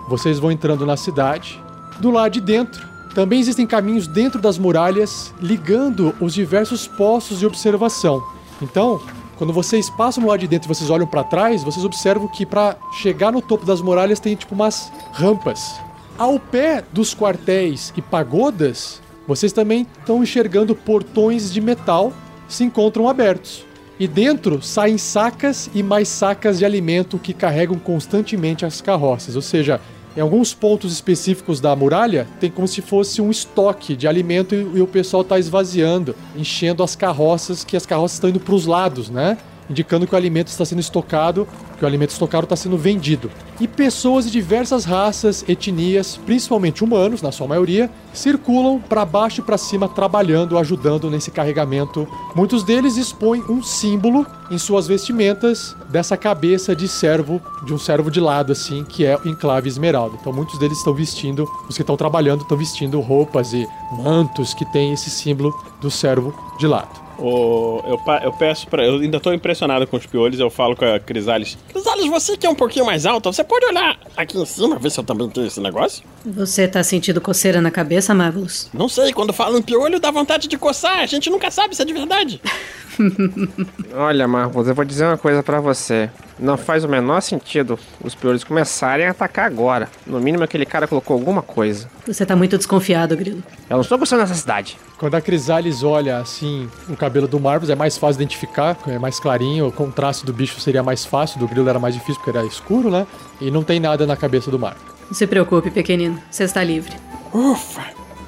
Speaker 1: Vocês vão entrando na cidade. Do lado de dentro, também existem caminhos dentro das muralhas ligando os diversos postos de observação. Então, quando vocês passam lado de dentro e vocês olham para trás, vocês observam que para chegar no topo das muralhas tem tipo umas rampas. Ao pé dos quartéis e pagodas, vocês também estão enxergando portões de metal se encontram abertos. E dentro saem sacas e mais sacas de alimento que carregam constantemente as carroças. Ou seja, em alguns pontos específicos da muralha, tem como se fosse um estoque de alimento e, e o pessoal está esvaziando, enchendo as carroças, que as carroças estão indo para os lados, né? Indicando que o alimento está sendo estocado, que o alimento estocado está sendo vendido. E pessoas de diversas raças, etnias, principalmente humanos, na sua maioria, circulam para baixo e para cima trabalhando, ajudando nesse carregamento. Muitos deles expõem um símbolo em suas vestimentas dessa cabeça de servo, de um servo de lado assim, que é o enclave esmeralda. Então muitos deles estão vestindo, os que estão trabalhando estão vestindo roupas e mantos que tem esse símbolo do servo de lado.
Speaker 7: O- eu, eu peço pra. Eu ainda tô impressionado com os piolhos, eu falo com a Crisales.
Speaker 10: Crisales, você que é um pouquinho mais alta, você pode olhar aqui em cima, ver se eu também tenho esse negócio?
Speaker 8: Você tá sentindo coceira na cabeça, Marvelous?
Speaker 10: Não sei, quando falo em piolho dá vontade de coçar, a gente nunca sabe se é de verdade.
Speaker 9: Olha, Marcos, eu vou dizer uma coisa pra você. Não faz o menor sentido os piolhos começarem a atacar agora. No mínimo, aquele cara colocou alguma coisa.
Speaker 8: Você tá muito desconfiado, Grilo.
Speaker 9: Eu não estou gostando dessa cidade.
Speaker 1: Quando a Crisales olha assim o cabelo do Marvel, é mais fácil identificar, é mais clarinho, o contraste do bicho seria mais fácil, do grilo era mais difícil porque era escuro, né? E não tem nada na cabeça do Marvel.
Speaker 8: Não se preocupe, pequenino. Você está livre.
Speaker 10: Ufa,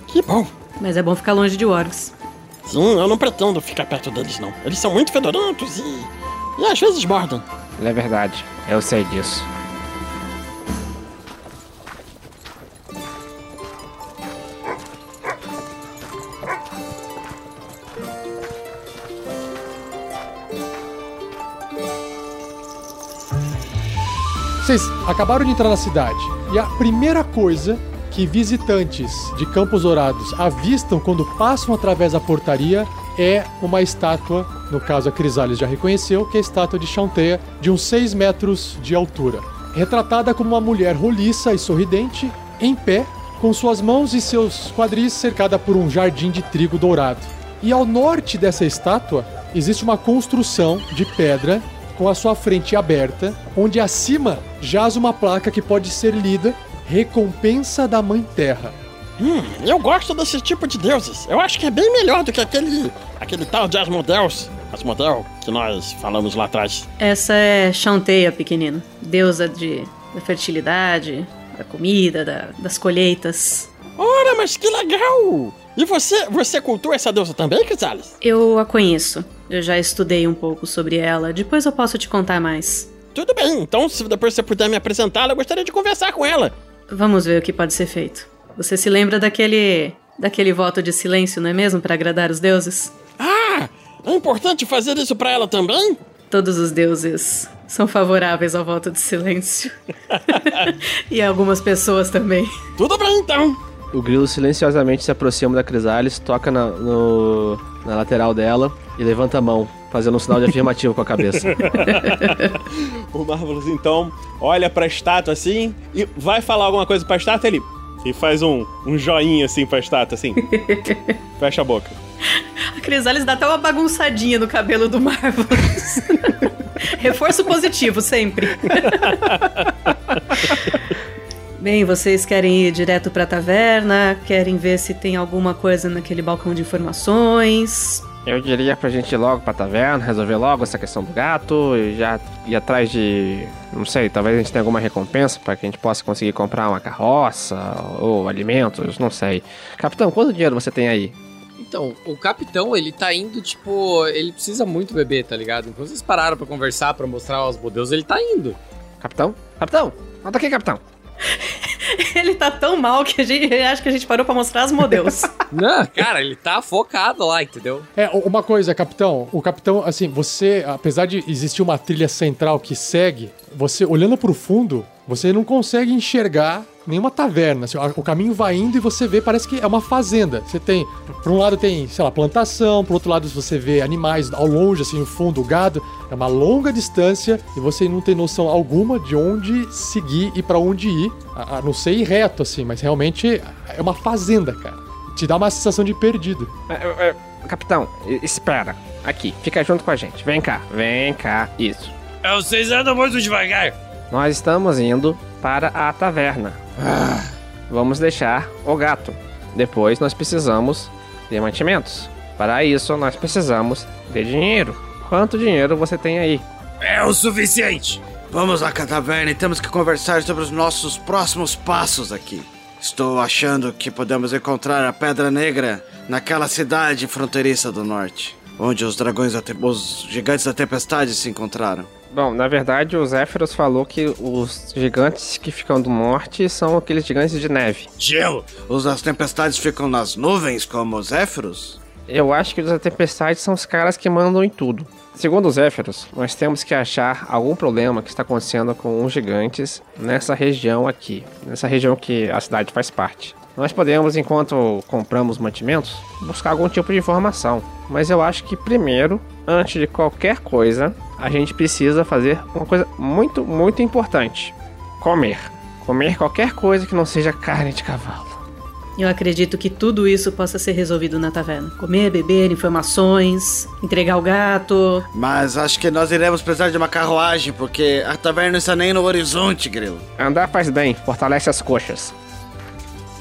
Speaker 10: que bom.
Speaker 8: Mas é bom ficar longe de orcs.
Speaker 10: Sim, eu não pretendo ficar perto deles, não. Eles são muito fedorentos e. e às vezes mordem.
Speaker 9: É verdade, eu sei disso.
Speaker 1: Vocês acabaram de entrar na cidade e a primeira coisa que visitantes de Campos Dourados avistam quando passam através da portaria é uma estátua, no caso a Crisales já reconheceu, que é a estátua de Chanteia, de uns 6 metros de altura. Retratada como uma mulher roliça e sorridente, em pé, com suas mãos e seus quadris cercada por um jardim de trigo dourado. E ao norte dessa estátua existe uma construção de pedra com a sua frente aberta, onde acima jaz uma placa que pode ser lida Recompensa da Mãe Terra.
Speaker 10: Hum, eu gosto desse tipo de deuses. Eu acho que é bem melhor do que aquele. aquele tal de Asmodeus. As model que nós falamos lá atrás.
Speaker 8: Essa é Chanteia, pequenino. Deusa de, da fertilidade, da comida, da- das colheitas.
Speaker 10: Ora, mas que legal! E você, você cultua essa deusa também, Crisales?
Speaker 8: Eu a conheço. Eu já estudei um pouco sobre ela. Depois eu posso te contar mais.
Speaker 10: Tudo bem, então se depois você puder me apresentá-la, eu gostaria de conversar com ela.
Speaker 8: Vamos ver o que pode ser feito. Você se lembra daquele. daquele voto de silêncio, não é mesmo? Para agradar os deuses?
Speaker 10: Ah, é importante fazer isso pra ela também?
Speaker 8: Todos os deuses são favoráveis ao voto de silêncio. e algumas pessoas também.
Speaker 10: Tudo bem, então.
Speaker 4: O grilo silenciosamente se aproxima da Crisalis, toca na, no- na lateral dela e levanta a mão, fazendo um sinal de afirmativo com a cabeça.
Speaker 7: O Marvelous então olha pra estátua assim e vai falar alguma coisa pra estátua ele. E faz um, um joinha assim pra estátua, assim. Fecha a boca.
Speaker 8: A Crisales dá até uma bagunçadinha no cabelo do Marvelous. Reforço positivo, sempre. Bem, vocês querem ir direto pra taverna? Querem ver se tem alguma coisa naquele balcão de informações?
Speaker 9: Eu diria pra gente ir logo pra taverna, resolver logo essa questão do gato e já ir atrás de. Não sei, talvez a gente tenha alguma recompensa pra que a gente possa conseguir comprar uma carroça ou alimentos, não sei. Capitão, quanto dinheiro você tem aí?
Speaker 6: Então, o capitão, ele tá indo, tipo, ele precisa muito beber, tá ligado? Enquanto vocês pararam pra conversar, pra mostrar aos modelos, ele tá indo.
Speaker 9: Capitão? Capitão! Volta aqui, capitão!
Speaker 8: Ele tá tão mal que a gente acho que a gente parou pra mostrar as modelos.
Speaker 6: Não, cara, ele tá focado lá, entendeu?
Speaker 1: É, uma coisa, capitão. O capitão, assim, você, apesar de existir uma trilha central que segue, você olhando pro fundo, você não consegue enxergar nenhuma taverna. Assim, o caminho vai indo e você vê, parece que é uma fazenda. Você tem, por um lado tem, sei lá, plantação, por outro lado você vê animais ao longe, assim, no fundo, o gado. É uma longa distância e você não tem noção alguma de onde seguir e pra onde ir. A, a não ser ir reto, assim, mas realmente é uma fazenda, cara. Te dá uma sensação de perdido.
Speaker 9: É, é, é, capitão, espera. Aqui, fica junto com a gente. Vem cá, vem cá. Isso.
Speaker 6: Vocês andam muito devagar.
Speaker 9: Nós estamos indo para a taverna. Vamos deixar o gato. Depois nós precisamos de mantimentos. Para isso, nós precisamos de dinheiro. Quanto dinheiro você tem aí?
Speaker 6: É o suficiente.
Speaker 5: Vamos lá, taverna e temos que conversar sobre os nossos próximos passos aqui. Estou achando que podemos encontrar a Pedra Negra naquela cidade fronteiriça do norte, onde os dragões, da os gigantes da tempestade se encontraram.
Speaker 9: Bom, na verdade, o Zéfiros falou que os gigantes que ficam do norte são aqueles gigantes de neve.
Speaker 6: Gelo.
Speaker 5: Os das tempestades ficam nas nuvens, como os Zéfiros?
Speaker 9: Eu acho que os da tempestade são os caras que mandam em tudo. Segundo os Zéfiros, nós temos que achar algum problema que está acontecendo com os gigantes nessa região aqui, nessa região que a cidade faz parte. Nós podemos, enquanto compramos mantimentos, buscar algum tipo de informação. Mas eu acho que primeiro, antes de qualquer coisa, a gente precisa fazer uma coisa muito, muito importante: comer. Comer qualquer coisa que não seja carne de cavalo.
Speaker 8: Eu acredito que tudo isso possa ser resolvido na taverna. Comer, beber, informações, entregar o gato.
Speaker 5: Mas acho que nós iremos precisar de uma carruagem, porque a taverna não está nem no horizonte, Grilo.
Speaker 9: Andar faz bem, fortalece as coxas.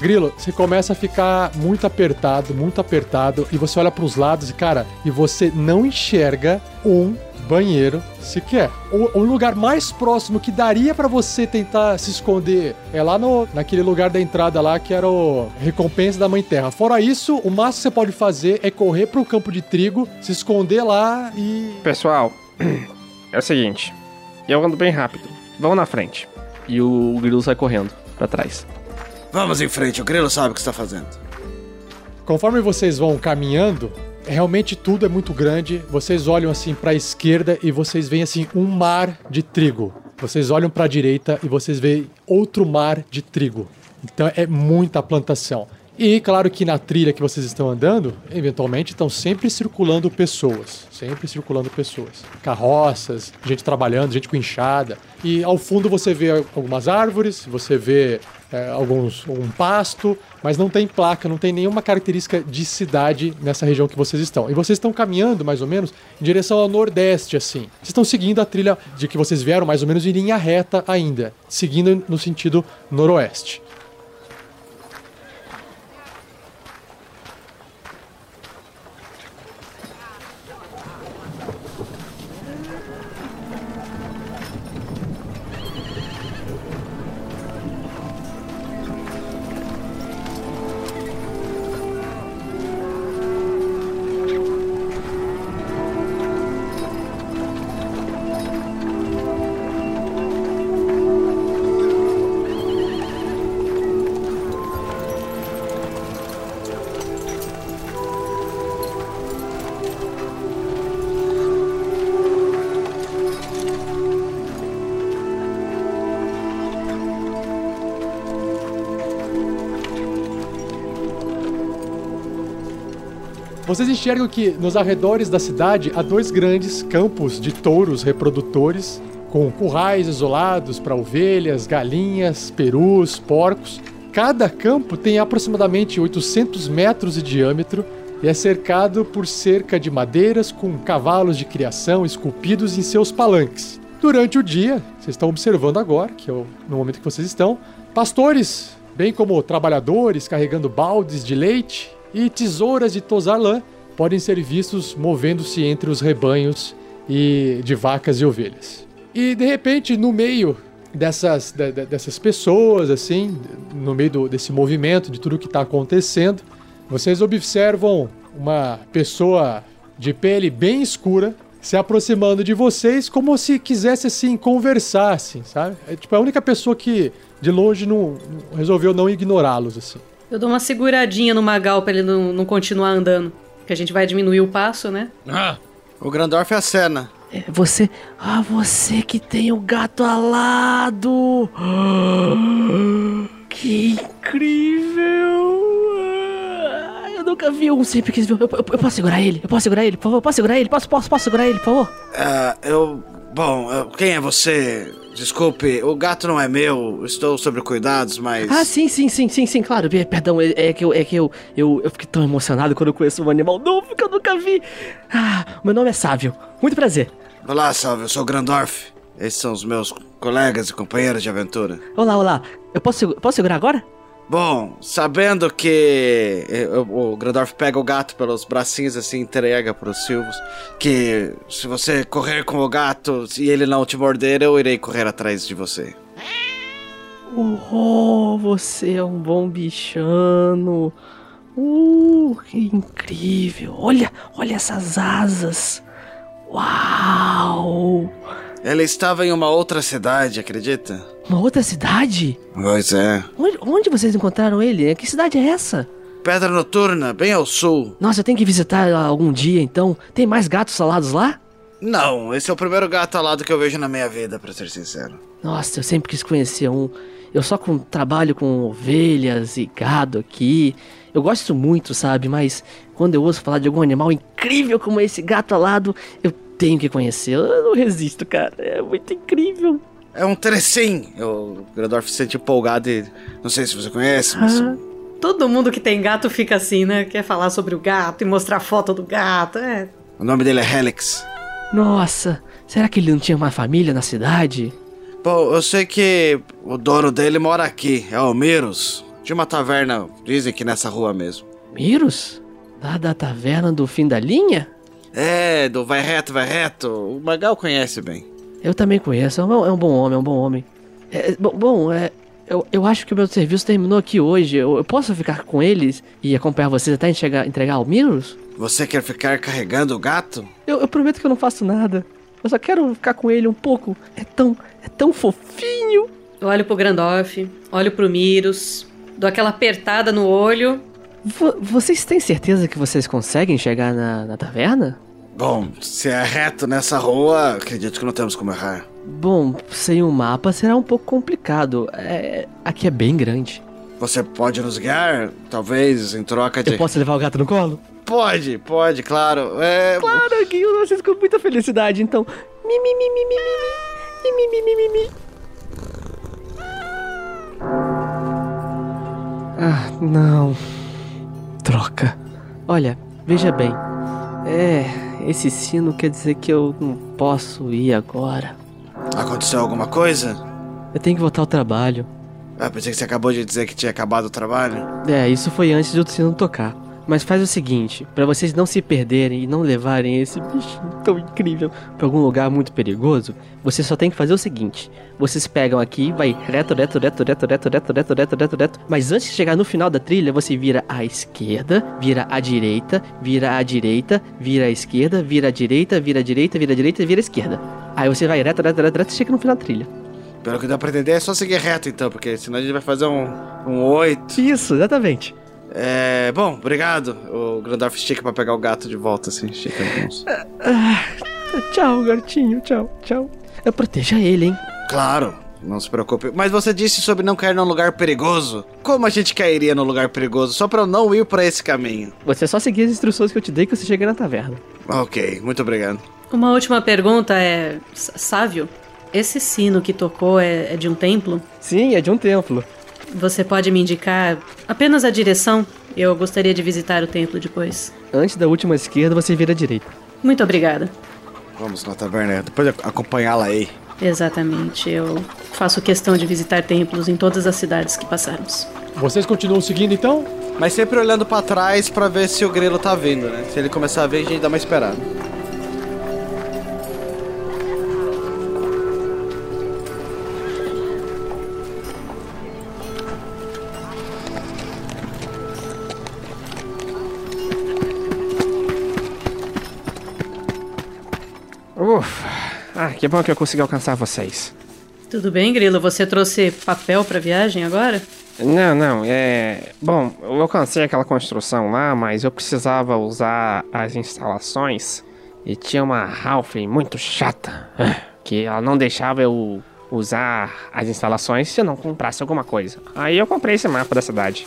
Speaker 1: Grilo, você começa a ficar muito apertado, muito apertado, e você olha pros lados e, cara, e você não enxerga um banheiro sequer. O, o lugar mais próximo que daria pra você tentar se esconder é lá no, naquele lugar da entrada lá que era o recompensa da Mãe Terra. Fora isso, o máximo que você pode fazer é correr pro campo de trigo, se esconder lá e.
Speaker 9: Pessoal, é o seguinte, eu ando bem rápido. Vão na frente.
Speaker 4: E o grilo sai correndo pra trás.
Speaker 5: Vamos em frente, o Grilo sabe o que está fazendo.
Speaker 1: Conforme vocês vão caminhando, realmente tudo é muito grande. Vocês olham assim para a esquerda e vocês veem assim um mar de trigo. Vocês olham para a direita e vocês veem outro mar de trigo. Então é muita plantação. E claro que na trilha que vocês estão andando, eventualmente estão sempre circulando pessoas, sempre circulando pessoas, carroças, gente trabalhando, gente com enxada. E ao fundo você vê algumas árvores, você vê é, alguns um pasto, mas não tem placa, não tem nenhuma característica de cidade nessa região que vocês estão. E vocês estão caminhando mais ou menos em direção ao nordeste, assim. Vocês estão seguindo a trilha de que vocês vieram mais ou menos em linha reta ainda, seguindo no sentido noroeste. Vocês enxergam que nos arredores da cidade há dois grandes campos de touros reprodutores, com currais isolados para ovelhas, galinhas, perus, porcos. Cada campo tem aproximadamente 800 metros de diâmetro e é cercado por cerca de madeiras com cavalos de criação esculpidos em seus palanques. Durante o dia, vocês estão observando agora, que é o, no momento que vocês estão, pastores, bem como trabalhadores carregando baldes de leite e tesouras de tosar lã, podem ser vistos movendo-se entre os rebanhos e de vacas e ovelhas. E de repente, no meio dessas, de- de- dessas pessoas, assim, no meio do- desse movimento, de tudo que está acontecendo, vocês observam uma pessoa de pele bem escura se aproximando de vocês como se quisesse assim conversar, assim, sabe? É tipo a única pessoa que de longe não- resolveu não ignorá-los assim.
Speaker 8: Eu dou uma seguradinha no Magal pra ele não, não continuar andando. Que a gente vai diminuir o passo, né?
Speaker 6: Ah,
Speaker 5: O Grandorf é a cena.
Speaker 4: É você. Ah, você que tem o gato alado! Que incrível! Ah, Eu nunca vi um, sempre quis ver. Eu, eu- eu posso segurar ele? Eu posso segurar ele, por favor? Eu posso segurar ele? Posso, posso, posso segurar ele, por favor?
Speaker 5: Ah, eu. Bom, eu- quem é você? Desculpe, o gato não é meu, estou sobre cuidados, mas.
Speaker 4: Ah, sim, sim, sim, sim, sim, claro. É, Perdão, é, é que, eu, é que eu, eu, eu fiquei tão emocionado quando eu conheço um animal novo que eu nunca vi. Ah, meu nome é Sávio. Muito prazer.
Speaker 5: Olá, salve, eu sou o Grandorf. Esses são os meus colegas e companheiros de aventura.
Speaker 4: Olá, olá. Eu posso, posso segurar agora?
Speaker 5: Bom, sabendo que eh, o Grandorf pega o gato pelos bracinhos assim e entrega pros Silvos, que se você correr com o gato e ele não te morder, eu irei correr atrás de você.
Speaker 4: Oh, você é um bom bichano. Uh, que incrível. Olha, olha essas asas. Uau!
Speaker 5: Ele estava em uma outra cidade, acredita?
Speaker 4: Uma outra cidade?
Speaker 5: Pois é.
Speaker 4: Onde, onde vocês encontraram ele? Que cidade é essa?
Speaker 5: Pedra Noturna, bem ao sul.
Speaker 4: Nossa, eu tenho que visitar algum dia então. Tem mais gatos salados lá?
Speaker 5: Não, esse é o primeiro gato alado que eu vejo na minha vida, pra ser sincero.
Speaker 4: Nossa, eu sempre quis conhecer um. Eu só com, trabalho com ovelhas e gado aqui. Eu gosto muito, sabe? Mas quando eu ouço falar de algum animal incrível como esse gato alado, eu tenho que conhecer. Eu não resisto, cara. É muito incrível.
Speaker 5: É um Terecim. O Grandorf se sente empolgado e. Não sei se você conhece, mas.
Speaker 4: Ah,
Speaker 8: Todo mundo que tem gato fica assim, né? Quer falar sobre o gato e mostrar foto do gato. É.
Speaker 5: O nome dele é Helix.
Speaker 4: nossa, será que ele não tinha uma família na cidade?
Speaker 5: Bom, eu sei que o dono dele mora aqui, é o Miros. De uma taverna, dizem que nessa rua mesmo.
Speaker 4: Miros? Lá da taverna do fim da linha?
Speaker 5: É, do vai reto, vai reto. O Magal conhece bem.
Speaker 4: Eu também conheço, é um, é um bom homem, é um bom homem. É, bom, bom, é, eu, eu acho que o meu serviço terminou aqui hoje. Eu, eu posso ficar com eles e acompanhar vocês até entregar, entregar o Miros?
Speaker 5: Você quer ficar carregando o gato?
Speaker 4: Eu, eu prometo que eu não faço nada. Eu só quero ficar com ele um pouco. É tão, é tão fofinho.
Speaker 8: Eu olho pro Grandorf, olho pro Miros, dou aquela apertada no olho.
Speaker 4: Vo- vocês têm certeza que vocês conseguem chegar na, na taverna?
Speaker 5: Bom, se é reto nessa rua, acredito que não temos como errar.
Speaker 4: Bom, sem um mapa será um pouco complicado. É, aqui é bem grande.
Speaker 5: Você pode nos guiar? Talvez em troca de.
Speaker 4: Eu posso levar o gato no colo?
Speaker 5: Pode, pode, claro. É.
Speaker 4: Claro, que eu assisto com muita felicidade, então. Mi, mi, mi, mi, mi, mi, mi, mi, mi, mi, mi. Ah, não. Troca. Olha, veja bem. É, esse sino quer dizer que eu não posso ir agora.
Speaker 5: Aconteceu alguma coisa?
Speaker 4: Eu tenho que voltar ao trabalho.
Speaker 5: Ah, pensei que você acabou de dizer que tinha acabado o trabalho.
Speaker 4: É, isso foi antes de o sino tocar. Mas faz o seguinte, pra vocês não se perderem e não levarem esse bichinho tão incrível pra algum lugar muito perigoso, vocês só tem que fazer o seguinte: vocês pegam aqui, vai reto, reto, reto, reto, reto, reto, reto, reto, reto, reto, mas antes de chegar no final da trilha, você vira à esquerda, vira à direita, vira à direita, vira à esquerda, vira à direita, vira à direita, vira à direita e vira à esquerda. Aí você vai reto, reto, reto, reto e chega no final da trilha.
Speaker 5: Pelo que dá pra entender, é só seguir reto então, porque senão a gente vai fazer um, um 8.
Speaker 4: Isso, exatamente.
Speaker 5: É. Bom, obrigado. O Grandorf estica pra pegar o gato de volta, assim, estica.
Speaker 4: Ah, tchau, gatinho, tchau, tchau. Eu proteja ele, hein?
Speaker 5: Claro, Não se preocupe. Mas você disse sobre não cair num lugar perigoso. Como a gente cairia num lugar perigoso? Só pra eu não ir pra esse caminho.
Speaker 4: Você só seguir as instruções que eu te dei que você chega na taverna.
Speaker 5: Ok, muito obrigado.
Speaker 8: Uma última pergunta é. Sávio, esse sino que tocou é, é de um templo?
Speaker 4: Sim, é de um templo.
Speaker 8: Você pode me indicar apenas a direção? Eu gostaria de visitar o templo depois.
Speaker 4: Antes da última esquerda, você vira à direita.
Speaker 8: Muito obrigada.
Speaker 5: Vamos na taverna. Depois ac- acompanhá-la aí.
Speaker 8: Exatamente. Eu faço questão de visitar templos em todas as cidades que passarmos.
Speaker 1: Vocês continuam seguindo então?
Speaker 5: Mas sempre olhando pra trás pra ver se o grilo tá vindo, né? Se ele começar a ver, a gente dá uma esperada.
Speaker 9: Que bom que eu consegui alcançar vocês.
Speaker 8: Tudo bem, Grilo? Você trouxe papel pra viagem agora?
Speaker 9: Não, não, é. Bom, eu alcancei aquela construção lá, mas eu precisava usar as instalações e tinha uma Halfling muito chata que ela não deixava eu usar as instalações se eu não comprasse alguma coisa. Aí eu comprei esse mapa da cidade.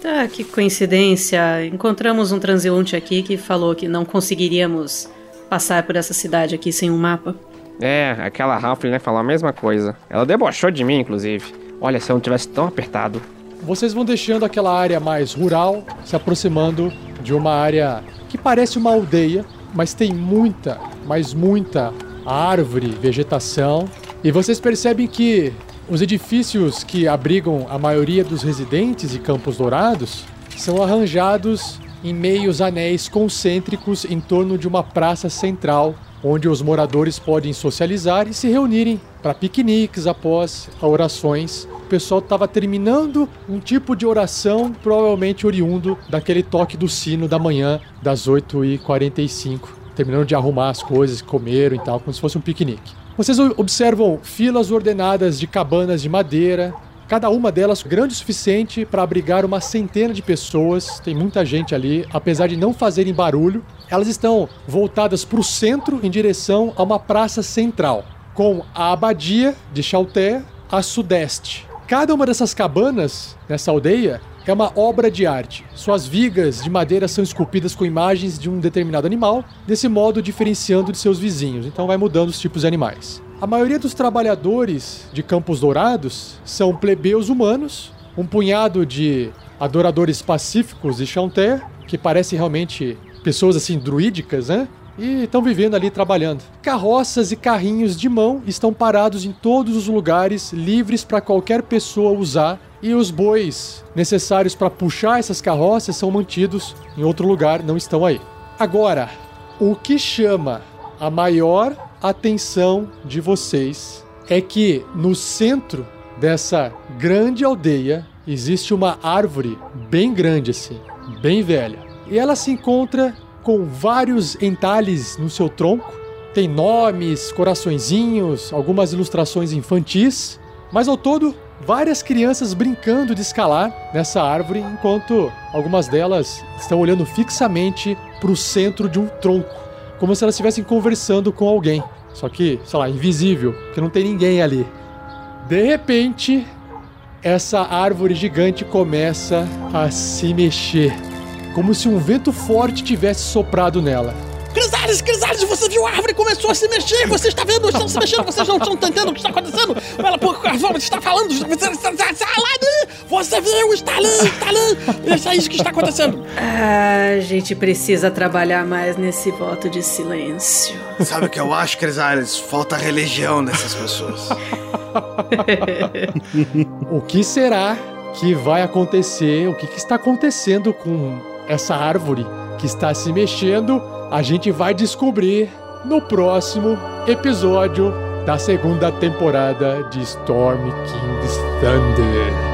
Speaker 8: Tá, que coincidência. Encontramos um transeunte aqui que falou que não conseguiríamos passar por essa cidade aqui sem um mapa.
Speaker 9: É, aquela Halfling né, falou a mesma coisa. Ela debochou de mim, inclusive. Olha, se eu não tivesse tão apertado.
Speaker 1: Vocês vão deixando aquela área mais rural, se aproximando de uma área que parece uma aldeia, mas tem muita, mas muita árvore, vegetação. E vocês percebem que os edifícios que abrigam a maioria dos residentes de Campos Dourados são arranjados em meios anéis concêntricos em torno de uma praça central, onde os moradores podem socializar e se reunirem para piqueniques após orações. O pessoal estava terminando um tipo de oração, provavelmente oriundo daquele toque do sino da manhã das 8h45. Terminando de arrumar as coisas, comeram e tal, como se fosse um piquenique. Vocês observam filas ordenadas de cabanas de madeira, cada uma delas grande o suficiente para abrigar uma centena de pessoas. Tem muita gente ali, apesar de não fazerem barulho. Elas estão voltadas para o centro em direção a uma praça central, com a abadia de Chalté a sudeste. Cada uma dessas cabanas nessa aldeia é uma obra de arte. Suas vigas de madeira são esculpidas com imagens de um determinado animal, desse modo diferenciando de seus vizinhos. Então vai mudando os tipos de animais. A maioria dos trabalhadores de Campos Dourados são plebeus humanos, um punhado de adoradores pacíficos de Chanté, que parecem realmente pessoas assim druídicas, né? E estão vivendo ali trabalhando. Carroças e carrinhos de mão estão parados em todos os lugares, livres para qualquer pessoa usar. E os bois necessários para puxar essas carroças são mantidos em outro lugar, não estão aí. Agora, o que chama a maior atenção de vocês é que no centro dessa grande aldeia existe uma árvore bem grande assim, bem velha. E ela se encontra com vários entalhes no seu tronco. Tem nomes, coraçõezinhos, algumas ilustrações infantis, mas ao todo várias crianças brincando de escalar nessa árvore, enquanto algumas delas estão olhando fixamente para o centro de um tronco, como se elas estivessem conversando com alguém. Só que, sei lá, invisível, que não tem ninguém ali. De repente, essa árvore gigante começa a se mexer, como se um vento forte tivesse soprado nela.
Speaker 10: Crisales, Crisales, você viu a árvore começou a se mexer, você está vendo, estão se mexendo, vocês não estão entendendo o que está acontecendo. Ela por Carvalho está falando, você viu, está ali, está ali. Isso é isso que está acontecendo.
Speaker 8: Ah, a gente precisa trabalhar mais nesse voto de silêncio.
Speaker 5: Sabe o que eu acho, Crisales? Falta religião nessas pessoas.
Speaker 1: O que será que vai acontecer? O que, que está acontecendo com essa árvore que está se mexendo? A gente vai descobrir no próximo episódio da segunda temporada de Storm King's Thunder.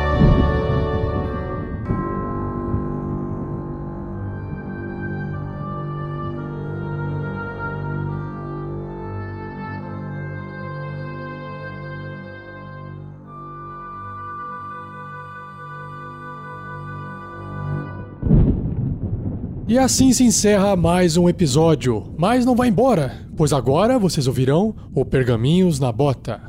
Speaker 1: E assim se encerra mais um episódio. Mas não vai embora, pois agora vocês ouvirão o Pergaminhos na Bota.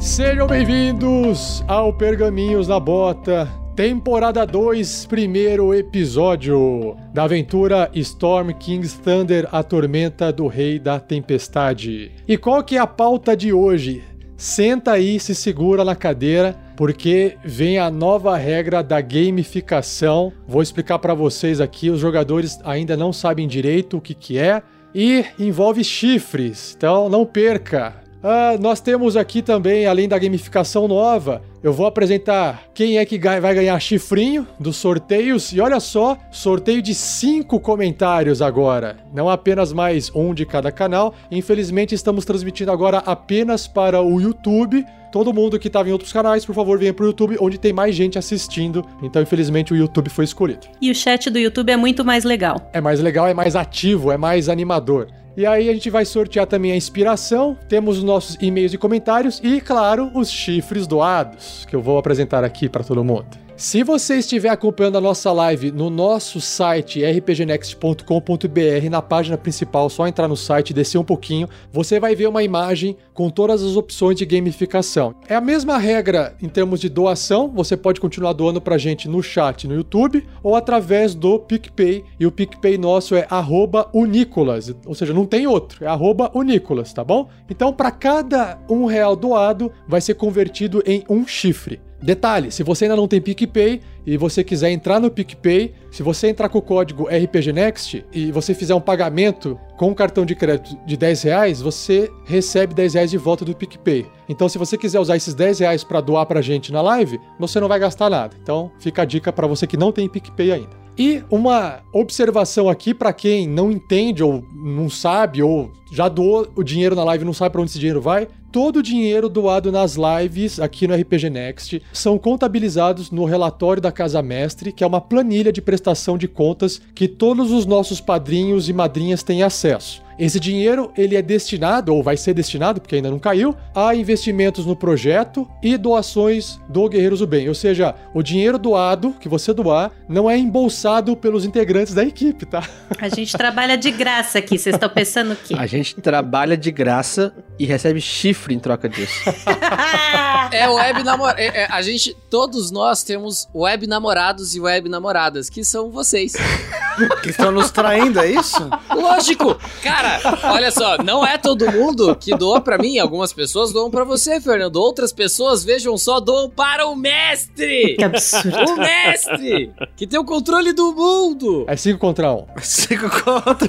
Speaker 1: Sejam bem-vindos ao Pergaminhos na Bota, temporada 2, primeiro episódio da aventura Storm King's Thunder, a tormenta do rei da tempestade. E qual que é a pauta de hoje? Senta aí, se segura na cadeira, porque vem a nova regra da gamificação. Vou explicar para vocês aqui, os jogadores ainda não sabem direito o que que é e envolve chifres. Então não perca. Ah, nós temos aqui também, além da gamificação nova, eu vou apresentar quem é que vai ganhar chifrinho dos sorteios. E olha só, sorteio de cinco comentários agora. Não apenas mais um de cada canal. Infelizmente, estamos transmitindo agora apenas para o YouTube. Todo mundo que estava em outros canais, por favor, venha para o YouTube, onde tem mais gente assistindo. Então, infelizmente, o YouTube foi escolhido.
Speaker 8: E o chat do YouTube é muito mais legal.
Speaker 1: É mais legal, é mais ativo, é mais animador. E aí a gente vai sortear também a inspiração, temos os nossos e-mails e comentários e, claro, os chifres doados, que eu vou apresentar aqui para todo mundo. Se você estiver acompanhando a nossa live no nosso site rpgnext.com.br, na página principal, só entrar no site e descer um pouquinho, você vai ver uma imagem com todas as opções de gamificação. É a mesma regra em termos de doação, você pode continuar doando pra gente no chat no YouTube ou através do PicPay, e o PicPay nosso é Unicolas, ou seja, não tem outro, é Unicolas, tá bom? Então, para cada um real doado, vai ser convertido em um chifre. Detalhe, se você ainda não tem PicPay e você quiser entrar no PicPay, se você entrar com o código RPGNext e você fizer um pagamento com um cartão de crédito de 10 reais, você recebe 10 reais de volta do PicPay. Então, se você quiser usar esses 10 reais para doar pra gente na live, você não vai gastar nada. Então, fica a dica para você que não tem PicPay ainda. E uma observação aqui para quem não entende ou não sabe ou já doou o dinheiro na live e não sabe para onde esse dinheiro vai, todo o dinheiro doado nas lives aqui no RPG Next são contabilizados no relatório da Casa Mestre, que é uma planilha de prestação de contas que todos os nossos padrinhos e madrinhas têm acesso. Esse dinheiro ele é destinado, ou vai ser destinado, porque ainda não caiu, a investimentos no projeto e doações do Guerreiros do Bem. Ou seja, o dinheiro doado, que você doar, não é embolsado pelos integrantes da equipe, tá?
Speaker 8: A gente trabalha de graça aqui, vocês estão pensando o quê?
Speaker 4: A gente trabalha de graça e recebe chifre em troca disso.
Speaker 6: É web namor... é- é, a gente, todos nós temos web namorados e web namoradas, que são vocês.
Speaker 5: Que estão nos traindo, é isso?
Speaker 6: Lógico! Cara, olha só, não é todo mundo que doa pra mim. Algumas pessoas doam pra você, Fernando. Outras pessoas, vejam só, doam para o mestre!
Speaker 8: Que absurdo.
Speaker 6: O mestre! Que tem o controle do mundo!
Speaker 1: É 5 contra 1. Um.
Speaker 5: 5 contra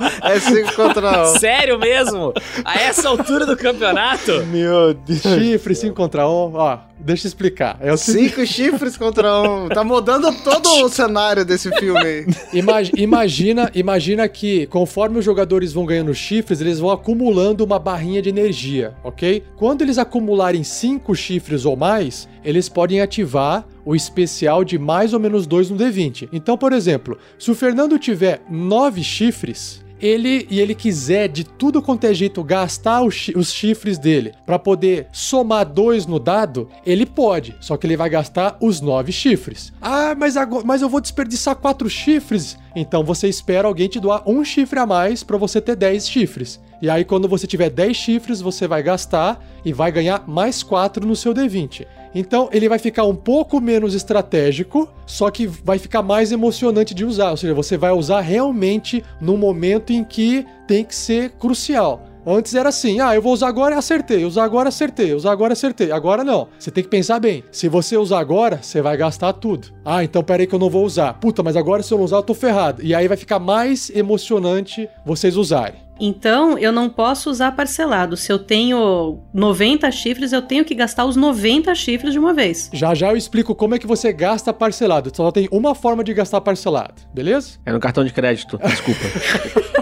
Speaker 5: 1. É 5 contra 1.
Speaker 6: Sério mesmo? A essa altura do campeonato?
Speaker 1: Meu Deus. Chifre 5 contra 1. Um. Ó, deixa eu explicar. É o seguinte.
Speaker 5: Cinco chifres contra um. Tá mudando todo o cenário desse filme aí.
Speaker 1: Imag- imagina, imagina que conforme os jogadores vão ganhando chifres, eles vão acumulando uma barrinha de energia, ok? Quando eles acumularem cinco chifres ou mais, eles podem ativar o especial de mais ou menos dois no D20. Então, por exemplo, se o Fernando tiver nove chifres, ele e ele quiser de tudo quanto é jeito gastar os, chi- os chifres dele pra poder somar dois no dado, ele pode. Só que ele vai gastar os nove chifres. Ah, mas, agora, mas eu vou desperdiçar quatro chifres. Então você espera alguém te doar um chifre a mais pra você ter 10 chifres. E aí, quando você tiver 10 chifres, você vai gastar e vai ganhar mais 4 no seu D20. Então, ele vai ficar um pouco menos estratégico, só que vai ficar mais emocionante de usar. Ou seja, você vai usar realmente no momento em que tem que ser crucial. Antes era assim, ah, eu vou usar agora e acertei, usar agora acertei, usar agora acertei. Agora não. Você tem que pensar bem. Se você usar agora, você vai gastar tudo. Ah, então peraí que eu não vou usar. Puta, mas agora se eu não usar, eu tô ferrado. E aí vai ficar mais emocionante vocês usarem.
Speaker 8: Então, eu não posso usar parcelado. Se eu tenho 90 chifres, eu tenho que gastar os 90 chifres de uma vez.
Speaker 1: Já já eu explico como é que você gasta parcelado. Só tem uma forma de gastar parcelado, beleza?
Speaker 4: É no cartão de crédito, desculpa.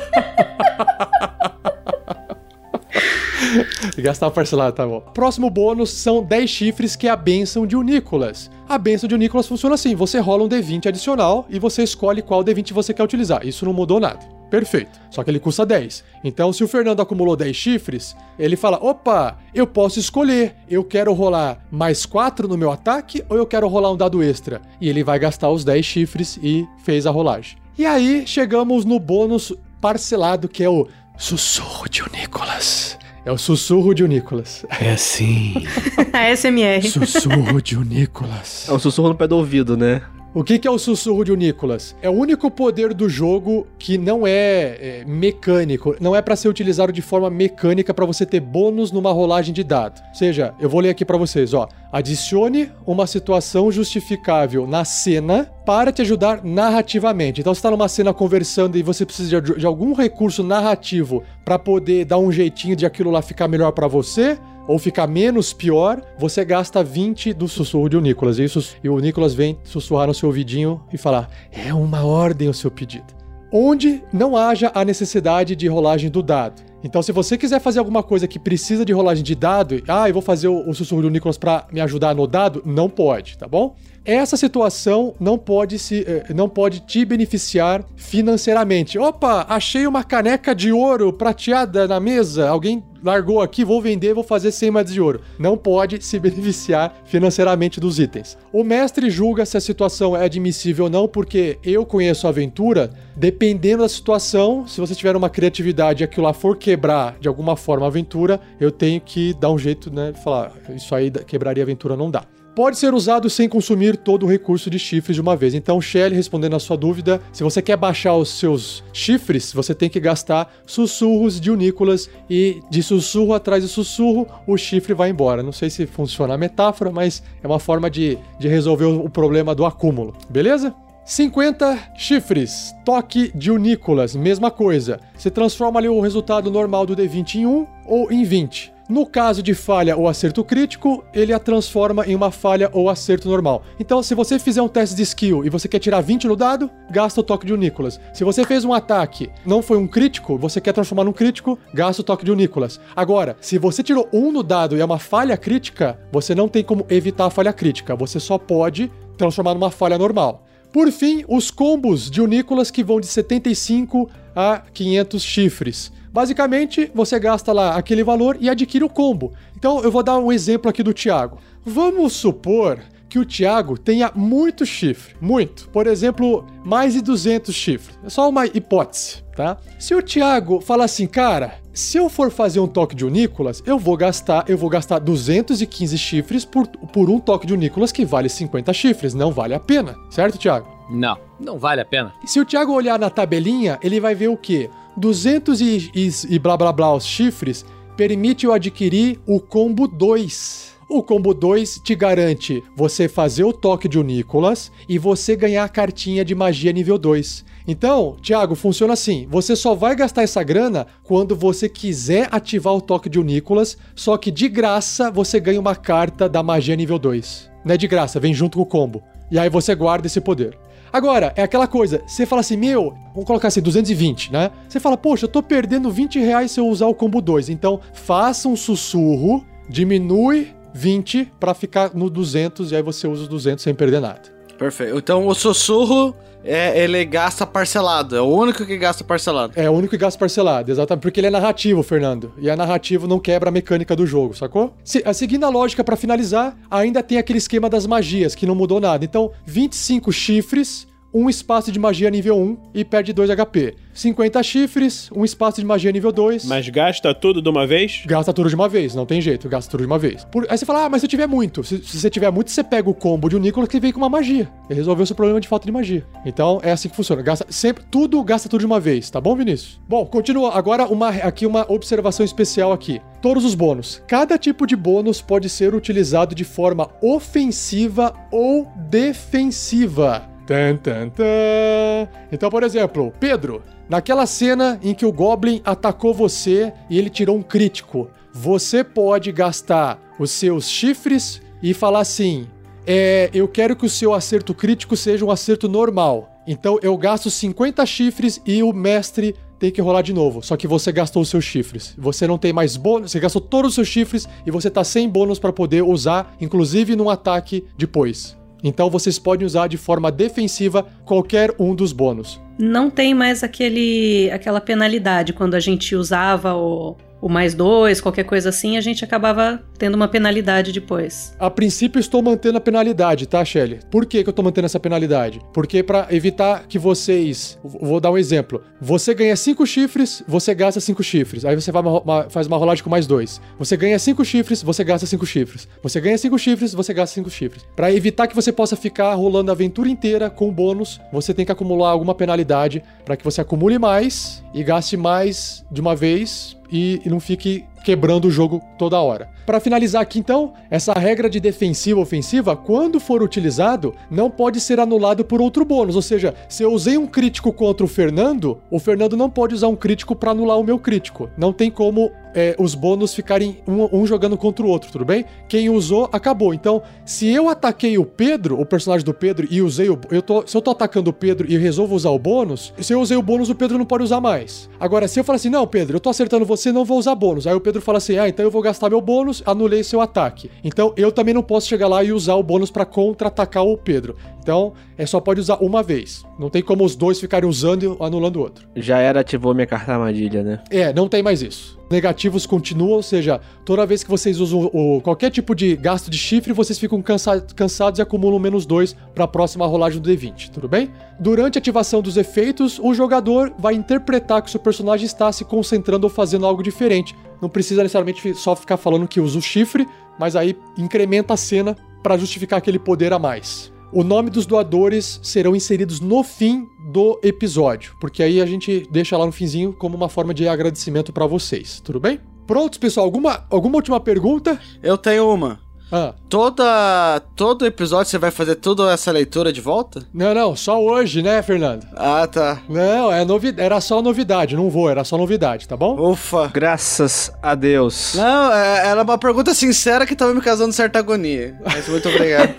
Speaker 1: Gastar parcelado, tá bom. Próximo bônus são 10 chifres, que é a benção de Unicolas. A benção de Unicolas funciona assim: você rola um D20 adicional e você escolhe qual D20 você quer utilizar. Isso não mudou nada. Perfeito. Só que ele custa 10. Então, se o Fernando acumulou 10 chifres, ele fala: opa, eu posso escolher. Eu quero rolar mais 4 no meu ataque ou eu quero rolar um dado extra? E ele vai gastar os 10 chifres e fez a rolagem. E aí, chegamos no bônus parcelado, que é o Sussurro de Nicolas. É o sussurro de o Nicolas.
Speaker 7: É assim.
Speaker 8: A SMR.
Speaker 1: Sussurro de o Nicolas.
Speaker 4: É um sussurro no pé do ouvido, né?
Speaker 1: O que, é o sussurro de Nicolas? É o único poder do jogo que não é, é, mecânico, não é pra ser utilizado de forma mecânica pra você ter bônus numa rolagem de dado. Ou seja, eu vou ler aqui pra vocês, ó. Adicione uma situação justificável na cena para te ajudar narrativamente. Então, você tá numa cena conversando e você precisa de, algum recurso narrativo pra poder dar um jeitinho de aquilo lá ficar melhor pra você ou ficar menos pior, você gasta 20 do sussurro de o Nicolas. E, isso, e o Nicolas vem sussurrar no seu ouvidinho e falar: é uma ordem o seu pedido. Onde não haja a necessidade de rolagem do dado. Então, se você quiser fazer alguma coisa que precisa de rolagem de dado, ah, eu vou fazer o, o sussurro do Nicolas para me ajudar no dado, não pode, tá bom? Essa situação não pode se eh, não pode te beneficiar financeiramente. Opa, achei uma caneca de ouro prateada na mesa. Alguém largou aqui, vou vender, vou fazer 100 moedas de ouro. Não pode se beneficiar financeiramente dos itens. O mestre julga se a situação é admissível ou não, porque eu conheço a aventura, dependendo da situação, se você tiver uma criatividade e aquilo lá for quebrar de alguma forma a aventura, eu tenho que dar um jeito, né, falar, isso aí quebraria a aventura, não dá pode ser usado sem consumir todo o recurso de chifres de uma vez. Então, Shelly, respondendo a sua dúvida, se você quer baixar os seus chifres, você tem que gastar sussurros de Unícolas e de sussurro atrás de sussurro, o chifre vai embora. Não sei se funciona a metáfora, mas é uma forma de, de resolver o problema do acúmulo, beleza? 50 chifres, toque de unícolas, mesma coisa. Você transforma ali o resultado normal do D20 em 1 ou em 20. No caso de falha ou acerto crítico, ele a transforma em uma falha ou acerto normal. Então, se você fizer um teste de skill e você quer tirar 20 no dado, gasta o toque de Unícolas. Se você fez um ataque, não foi um crítico, você quer transformar num crítico, gasta o toque de Unícolas. Agora, se você tirou um no dado e é uma falha crítica, você não tem como evitar a falha crítica. Você só pode transformar numa falha normal. Por fim, os combos de Unícolas que vão de 75 a 500 chifres. Basicamente, você gasta lá aquele valor e adquire o combo. Então, eu vou dar um exemplo aqui do Thiago. Vamos supor que o Thiago tenha muito chifre, muito. Por exemplo, mais de 200 chifres. É só uma hipótese, tá? Se o Thiago fala assim, cara, se eu for fazer um toque de Unícolas, eu vou gastar, eu vou gastar 215 chifres por, por um toque de Unícolas que vale 50 chifres, não vale a pena, certo, Thiago?
Speaker 6: Não, não vale a pena.
Speaker 1: E se o Thiago olhar na tabelinha, ele vai ver o quê? 200 e, e, e blá blá blá os chifres permite eu adquirir o combo 2. O combo 2 te garante você fazer o toque de Unícolas e você ganhar a cartinha de magia nível 2. Então, Thiago, funciona assim: você só vai gastar essa grana quando você quiser ativar o toque de Unícolas, só que de graça você ganha uma carta da magia nível 2. Não é de graça, vem junto com o combo. E aí você guarda esse poder. Agora, é aquela coisa, você fala assim, meu, vamos colocar assim, 220, né? Você fala, poxa, eu tô perdendo 20 reais se eu usar o combo 2. Então, faça um sussurro, diminui 20 para ficar no 200 e aí você usa os 200 sem perder nada.
Speaker 5: Perfeito. Então o sussurro é, ele gasta parcelado. É o único que gasta parcelado.
Speaker 1: É o único que gasta parcelado, exatamente. Porque ele é narrativo, Fernando. E a narrativo não quebra a mecânica do jogo, sacou? Se, a, seguindo a lógica para finalizar, ainda tem aquele esquema das magias, que não mudou nada. Então, 25 chifres um espaço de magia nível 1 e perde 2 HP. 50 chifres, um espaço de magia nível 2.
Speaker 7: Mas gasta tudo de uma vez?
Speaker 1: Gasta tudo de uma vez, não tem jeito, gasta tudo de uma vez. Por... Aí você fala, ah, mas se eu tiver muito. Se, se você tiver muito, você pega o combo de um Nicolas que vem com uma magia. E resolveu seu problema de falta de magia. Então é assim que funciona. Gasta sempre, tudo gasta tudo de uma vez, tá bom, Vinícius? Bom, continua. Agora uma, aqui uma observação especial aqui. Todos os bônus. Cada tipo de bônus pode ser utilizado de forma ofensiva ou defensiva. Tan, tan, tan. Então, por exemplo, Pedro, naquela cena em que o Goblin atacou você e ele tirou um crítico, você pode gastar os seus chifres e falar assim: é, eu quero que o seu acerto crítico seja um acerto normal. Então eu gasto 50 chifres e o mestre tem que rolar de novo. Só que você gastou os seus chifres. Você não tem mais bônus, você gastou todos os seus chifres e você tá sem bônus para poder usar, inclusive num ataque depois. Então vocês podem usar de forma defensiva qualquer um dos bônus.
Speaker 8: Não tem mais aquele, aquela penalidade quando a gente usava o, o mais dois, qualquer coisa assim, a gente acabava tendo uma penalidade depois.
Speaker 1: A princípio, estou mantendo a penalidade, tá, Shelly? Por que, que eu tô mantendo essa penalidade? Porque para evitar que vocês. Vou dar um exemplo. Você ganha cinco chifres, você gasta cinco chifres. Aí você uma- faz uma rolagem com mais dois. Você ganha cinco chifres, você gasta cinco chifres. Você ganha cinco chifres, você gasta cinco chifres. Para evitar que você possa ficar rolando a aventura inteira com bônus, você tem que acumular alguma penalidade para que você acumule mais e gaste mais de uma vez e, e não fique quebrando o jogo toda hora. Para finalizar aqui então, essa regra de defensiva ofensiva, quando for utilizado, não pode ser anulado por outro bônus. Ou seja, se eu usei um crítico contra o Fernando, o Fernando não pode usar um crítico para anular o meu crítico. Não tem como é, os bônus ficarem um, um jogando contra o outro, tudo bem? Quem usou, acabou. Então, se eu ataquei o Pedro, o personagem do Pedro, e usei o. Eu tô, se eu tô atacando o Pedro e resolvo usar o bônus, se eu usei o bônus, o Pedro não pode usar mais. Agora, se eu falar assim, não, Pedro, eu tô acertando você, não vou usar bônus. Aí o Pedro fala assim, ah, então eu vou gastar meu bônus, anulei seu ataque. Então eu também não posso chegar lá e usar o bônus pra contra-atacar o Pedro. Então, é só pode usar uma vez. Não tem como os dois ficarem usando e anulando o outro.
Speaker 4: Já era, ativou minha carta armadilha, né?
Speaker 1: É, não tem mais isso. Negativos continuam, ou seja, toda vez que vocês usam o, qualquer tipo de gasto de chifre, vocês ficam cansa- cansados e acumulam menos dois para a próxima rolagem do D20, tudo bem? Durante a ativação dos efeitos, o jogador vai interpretar que o seu personagem está se concentrando ou fazendo algo diferente. Não precisa necessariamente só ficar falando que usa o chifre, mas aí incrementa a cena para justificar aquele poder a mais. O nome dos doadores serão inseridos no fim do episódio, porque aí a gente deixa lá no finzinho como uma forma de agradecimento pra vocês, tudo bem? Prontos, pessoal? Alguma, alguma última pergunta?
Speaker 5: Eu tenho uma.
Speaker 1: Ah,
Speaker 5: Toda, todo episódio você vai fazer toda essa leitura de volta?
Speaker 1: não, não, só hoje, né, Fernando?
Speaker 5: Ah, tá.
Speaker 1: Não, é novi era só novidade, não vou, era só novidade, tá bom?
Speaker 5: Ufa.
Speaker 4: Graças a Deus.
Speaker 5: Não, é, era uma pergunta sincera que tava me causando certa agonia. Mas muito obrigado.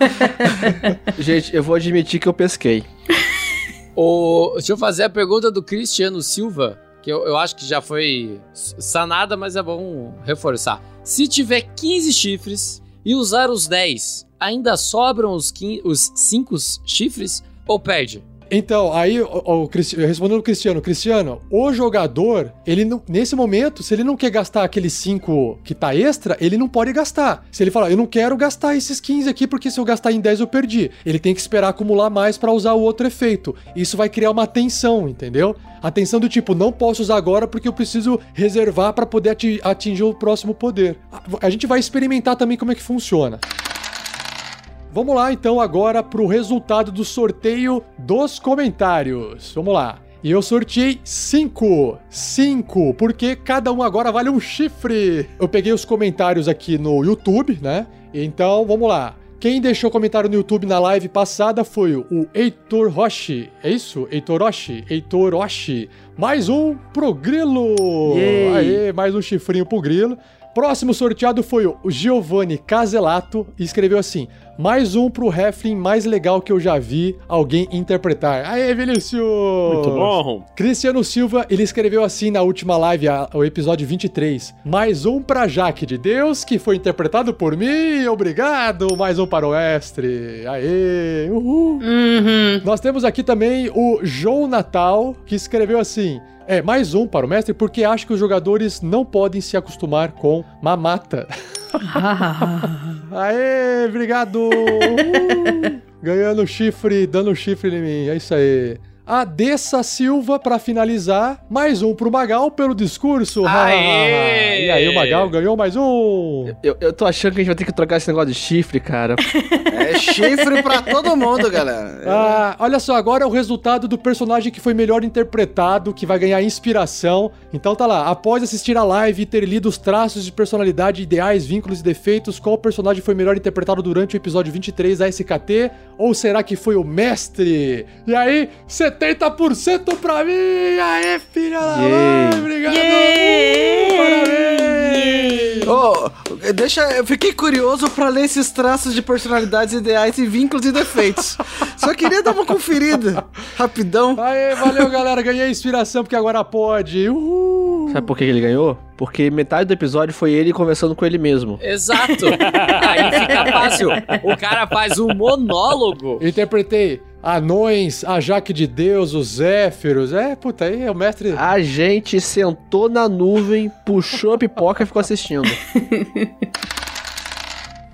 Speaker 4: Gente, eu vou admitir que eu pesquei.
Speaker 6: O, deixa eu fazer a pergunta do Cristiano Silva, que eu, eu acho que já foi sanada, mas é bom reforçar. Se tiver 15 chifres e usar os 10, ainda sobram os 5 os cinco chifres ou perde?
Speaker 1: Então, aí, o, o respondendo o Cristiano, Cristiano, o jogador, ele não, nesse momento, se ele não quer gastar aqueles 5 que tá extra, ele não pode gastar. Se ele falar, eu não quero gastar esses 15 aqui, porque se eu gastar em 10 eu perdi. Ele tem que esperar acumular mais pra usar o outro efeito. Isso vai criar uma tensão, entendeu? A tensão do tipo, não posso usar agora porque eu preciso reservar pra poder ati- atingir o próximo poder. A- A gente vai experimentar também como é que funciona. Vamos lá então agora pro resultado do sorteio dos comentários. Vamos lá. E eu sorteei 5. 5, porque cada um agora vale um chifre. Eu peguei os comentários aqui no YouTube, né? Então, vamos lá. Quem deixou comentário no YouTube na live passada foi o Heitor Roche. É isso? Heitor Roche? Heitor Roche. Mais um pro Grilo.
Speaker 4: Yay.
Speaker 1: Aê, mais um chifrinho pro Grilo. Próximo sorteado foi o Giovanni Caselato e escreveu assim: mais um pro Heflin mais legal que eu já vi alguém interpretar. Aê, Vinícius!
Speaker 7: Muito bom.
Speaker 1: Cristiano Silva, ele escreveu assim na última live, a- o episódio 23. Mais um pra Jaque de Deus, que foi interpretado por mim. Obrigado! Mais um para o Estre. Aê! Uhul!
Speaker 8: Uhum.
Speaker 1: Nós temos aqui também o João Natal, que escreveu assim. É, mais um para o mestre, porque acho que os jogadores não podem se acostumar com mamata. Aê, obrigado! Ganhando chifre, dando chifre em mim, é isso aí. A Dessa Silva, pra finalizar, mais um pro Magal pelo discurso.
Speaker 6: Aê!
Speaker 1: e aí, o Magal ganhou mais um.
Speaker 4: Eu, eu tô achando que a gente vai ter que trocar esse negócio de chifre, cara.
Speaker 5: É chifre pra todo mundo, galera.
Speaker 1: Ah, olha só, agora é o resultado do personagem que foi melhor interpretado, que vai ganhar inspiração. Então tá lá, após assistir a live e ter lido os traços de personalidade, ideais, vínculos e defeitos, qual personagem foi melhor interpretado durante o episódio 23 da SKT? Ou será que foi o mestre? E aí, 70% pra mim! Aê, filha da mãe! Obrigado!
Speaker 8: Yay!
Speaker 1: Parabéns!
Speaker 5: Ô, deixa, eu fiquei curioso pra ler esses traços de personalidades ideais e vínculos e defeitos. Só queria dar uma conferida, rapidão.
Speaker 1: Aê, valeu, galera! Ganhei inspiração porque agora pode! Uhul!
Speaker 4: Sabe por que ele ganhou? Porque metade do episódio foi ele conversando com ele mesmo.
Speaker 6: Exato. Aí fica fácil. O cara faz um monólogo.
Speaker 1: Eu interpretei anões, a Jaque de Deus, os Zéfiros. É, puta, aí é o mestre.
Speaker 4: A gente sentou na nuvem, puxou a pipoca e ficou assistindo.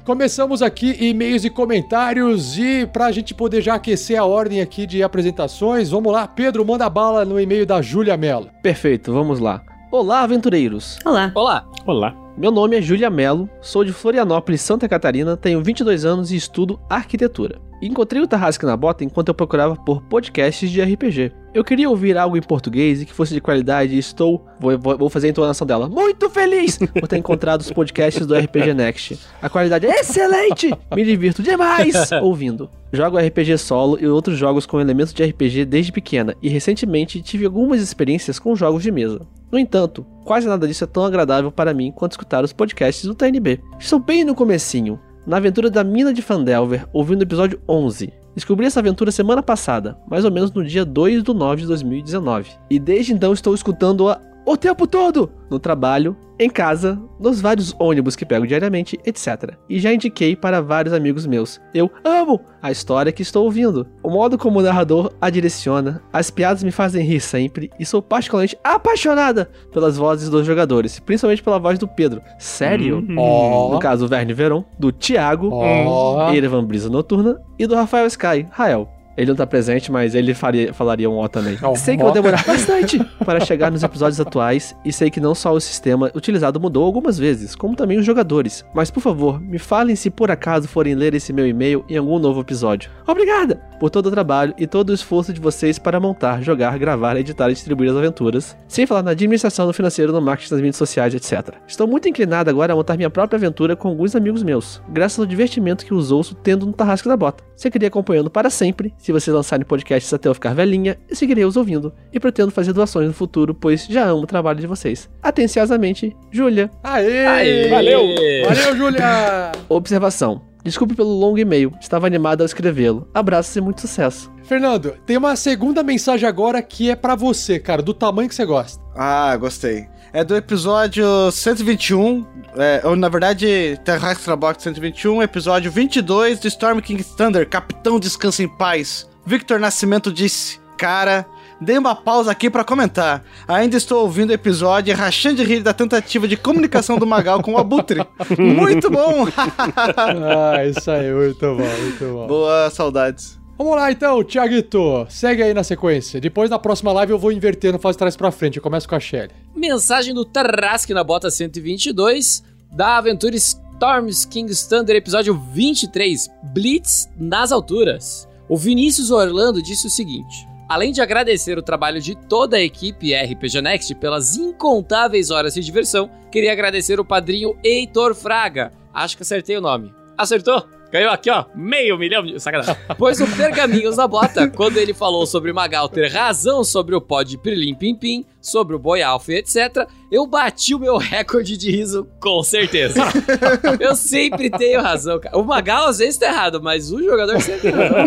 Speaker 1: Começamos aqui e-mails e comentários e pra gente poder já aquecer a ordem aqui de apresentações, vamos lá, Pedro, manda bala no e-mail da Júlia Mello.
Speaker 4: Perfeito, vamos lá. Olá, aventureiros.
Speaker 8: Olá.
Speaker 6: Olá.
Speaker 7: Olá.
Speaker 4: Meu nome é Júlia Mello, sou de Florianópolis, Santa Catarina, tenho 22 anos e estudo arquitetura. Encontrei o Tarrasque na Bota enquanto eu procurava por podcasts de RPG. Eu queria ouvir algo em português e que fosse de qualidade e estou, vou- vou fazer a entonação dela, muito feliz por ter encontrado os podcasts do RPG Next. A qualidade é excelente! Me divirto demais ouvindo. Jogo RPG solo e outros jogos com elementos de RPG desde pequena e recentemente tive algumas experiências com jogos de mesa. No entanto, quase nada disso é tão agradável para mim quanto escutar os podcasts do TNB. Estou bem no comecinho, na aventura da mina de Fandelver, ouvindo o episódio 11. Descobri essa aventura semana passada, mais ou menos no dia 2 de 9 de 2019. E desde então estou escutando-a o tempo todo! No trabalho, em casa, nos vários ônibus que pego diariamente, etc. E já indiquei para vários amigos meus. Eu amo a história que estou ouvindo. O modo como o narrador a direciona, as piadas me fazem rir sempre e sou particularmente apaixonada pelas vozes dos jogadores, principalmente pela voz do Pedro. Sério?
Speaker 1: Ó.
Speaker 4: No caso, o Verne Veron, do Thiago,
Speaker 1: Ó.
Speaker 4: Erevan Brisa Noturna e do Rafael Sky, Rael. Ele não tá presente, mas ele faria, falaria um ó também.
Speaker 1: Ó,
Speaker 4: sei que vou demorar bastante para chegar nos episódios atuais e sei que não só o sistema utilizado mudou algumas vezes, como também os jogadores. Mas por favor, me falem se por acaso forem ler esse meu e-mail em algum novo episódio. Obrigada por todo o trabalho e todo o esforço de vocês para montar, jogar, gravar, editar e distribuir as aventuras, sem falar na administração, no financeiro, no marketing, nas mídias sociais, etc. Estou muito inclinado agora a montar minha própria aventura com alguns amigos meus, graças ao divertimento que os ouço tendo no Tarrasque da Bota. Seguirei acompanhando para sempre, se vocês lançarem podcasts até eu ficar velhinha, eu seguirei os ouvindo e pretendo fazer doações no futuro, pois já amo o trabalho de vocês. Atenciosamente, Júlia.
Speaker 1: Aê!
Speaker 7: Valeu!
Speaker 1: Valeu, Júlia!
Speaker 4: Observação. Desculpe pelo longo e-mail, estava animado ao escrevê-lo. Abraços e muito sucesso.
Speaker 1: Fernando, tem uma segunda mensagem agora que é pra você, cara, do tamanho que você gosta.
Speaker 5: Ah, gostei. É do episódio 121, é, ou na verdade, Terrastra Box 121, episódio 22 do Storm King Thunder, Capitão Descansa em Paz. Victor Nascimento disse, cara, dei uma pausa aqui pra comentar. Ainda estou ouvindo o episódio rachando de rir da tentativa de comunicação do Magal com o Abutre. Muito bom!
Speaker 1: ah, isso aí, muito bom, muito bom.
Speaker 5: Boa, saudades.
Speaker 1: Vamos lá então, Thiaguito. Segue aí na sequência. Depois na próxima live eu vou invertendo, faz trás pra frente. Eu começo com a Shelly.
Speaker 6: Mensagem do Tarrasque na bota 122 da aventura Storms King's Thunder, episódio 23, Blitz nas alturas. O Vinícius Orlando disse o seguinte: Além de agradecer o trabalho de toda a equipe RPG Next pelas incontáveis horas de diversão, queria agradecer o padrinho Heitor Fraga. Acho que acertei o nome. Acertou? Ganhou aqui, ó, meio milhão de. Sacanagem. Pois o Pergaminhos na Bota, quando ele falou sobre o Magal ter razão sobre o pó de Pirlim Pim Pim, sobre o Boi Alfa e etc., eu bati o meu recorde de riso com certeza. eu sempre tenho razão, cara. O Magal às vezes tá errado, mas o jogador sempre tem razão.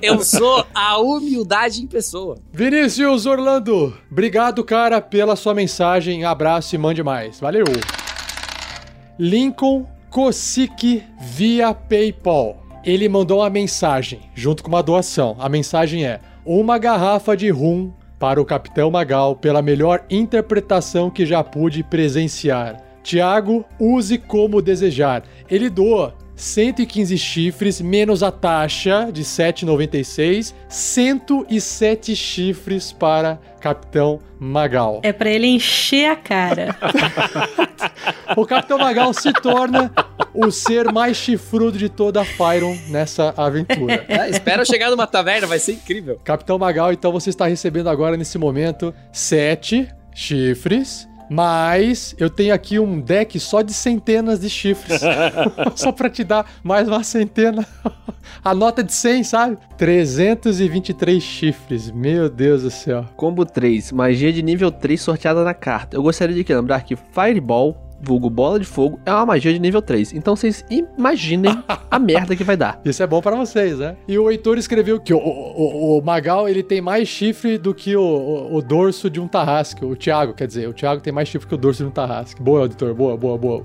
Speaker 6: Eu sou a humildade em pessoa.
Speaker 1: Vinícius Orlando, obrigado, cara, pela sua mensagem. Abraço e mande mais. Valeu. Lincoln Kosik via PayPal. Ele mandou uma mensagem junto com uma doação. A mensagem é: uma garrafa de rum para o Capitão Magal pela melhor interpretação que já pude presenciar. Tiago, use como desejar. Ele doa 115 chifres menos a taxa de 7,96, 107 chifres para Capitão Magal.
Speaker 8: É pra ele encher a cara.
Speaker 1: O Capitão Magal se torna o ser mais chifrudo de toda a Fyron nessa aventura.
Speaker 6: É, espera eu chegar numa taverna, vai ser incrível.
Speaker 1: Capitão Magal, então você está recebendo agora nesse momento sete chifres. Mas eu tenho aqui um deck só de centenas de chifres. só pra te dar mais uma centena. A nota de 100, sabe? 323 chifres. Meu Deus do céu.
Speaker 4: Combo 3, magia de nível 3 sorteada na carta. Eu gostaria de lembrar que Fireball, vulgo bola de fogo, é uma magia de nível 3. Então vocês imaginem a merda que vai dar.
Speaker 1: Isso é bom pra vocês, né? E o Heitor escreveu que o, o- o- Magal ele tem mais chifre do que o, o- o dorso de um tarrasque. O Thiago, quer dizer, o Thiago tem mais chifre que o dorso de um tarrasque. Boa, editor, boa, boa, boa.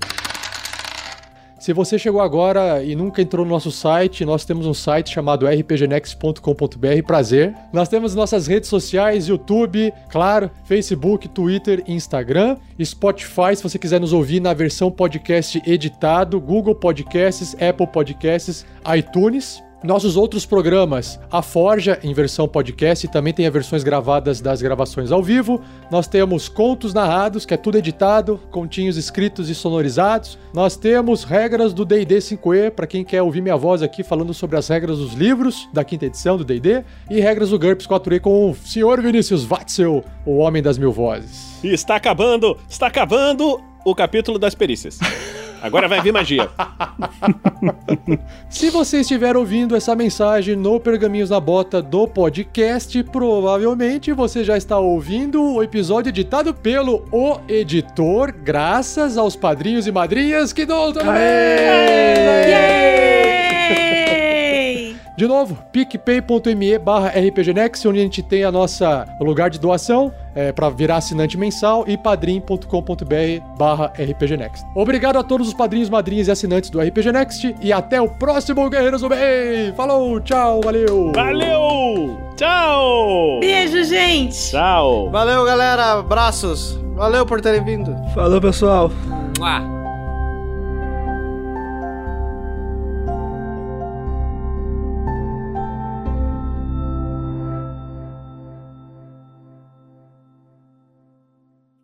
Speaker 1: Se você chegou agora e nunca entrou no nosso site, nós temos um site chamado rpgnext.com.br, prazer. Nós temos nossas redes sociais, YouTube, claro, Facebook, Twitter, Instagram, Spotify, se você quiser nos ouvir na versão podcast editado, Google Podcasts, Apple Podcasts, iTunes. Nossos outros programas, a Forja em versão podcast, também tem as versões gravadas das gravações ao vivo. Nós temos contos narrados, que é tudo editado, continhos escritos e sonorizados. Nós temos regras do D&D 5e, para quem quer ouvir minha voz aqui falando sobre as regras dos livros da quinta edição do D&D, e regras do GURPS 4e com o Sr. Vinícius Watzel, o homem das mil vozes.
Speaker 7: E está acabando, está acabando o capítulo das perícias. Agora vai vir magia.
Speaker 1: Se você estiver ouvindo essa mensagem no Pergaminhos na Bota do podcast, provavelmente você já está ouvindo o episódio editado pelo O Editor, graças aos padrinhos e madrinhas que dão também! De novo, picpay.me barra rpgnext, onde a gente tem a nossa lugar de doação é, para virar assinante mensal e padrim.com.br barra rpgnext. Obrigado a todos os padrinhos, madrinhas e assinantes do RPG Next e até o próximo Guerreiros do Bem! Falou, tchau, valeu!
Speaker 7: Valeu! Tchau!
Speaker 8: Beijo, gente!
Speaker 7: Tchau!
Speaker 5: Valeu, galera. Abraços. Valeu por terem vindo.
Speaker 4: Falou, pessoal.
Speaker 6: Mua.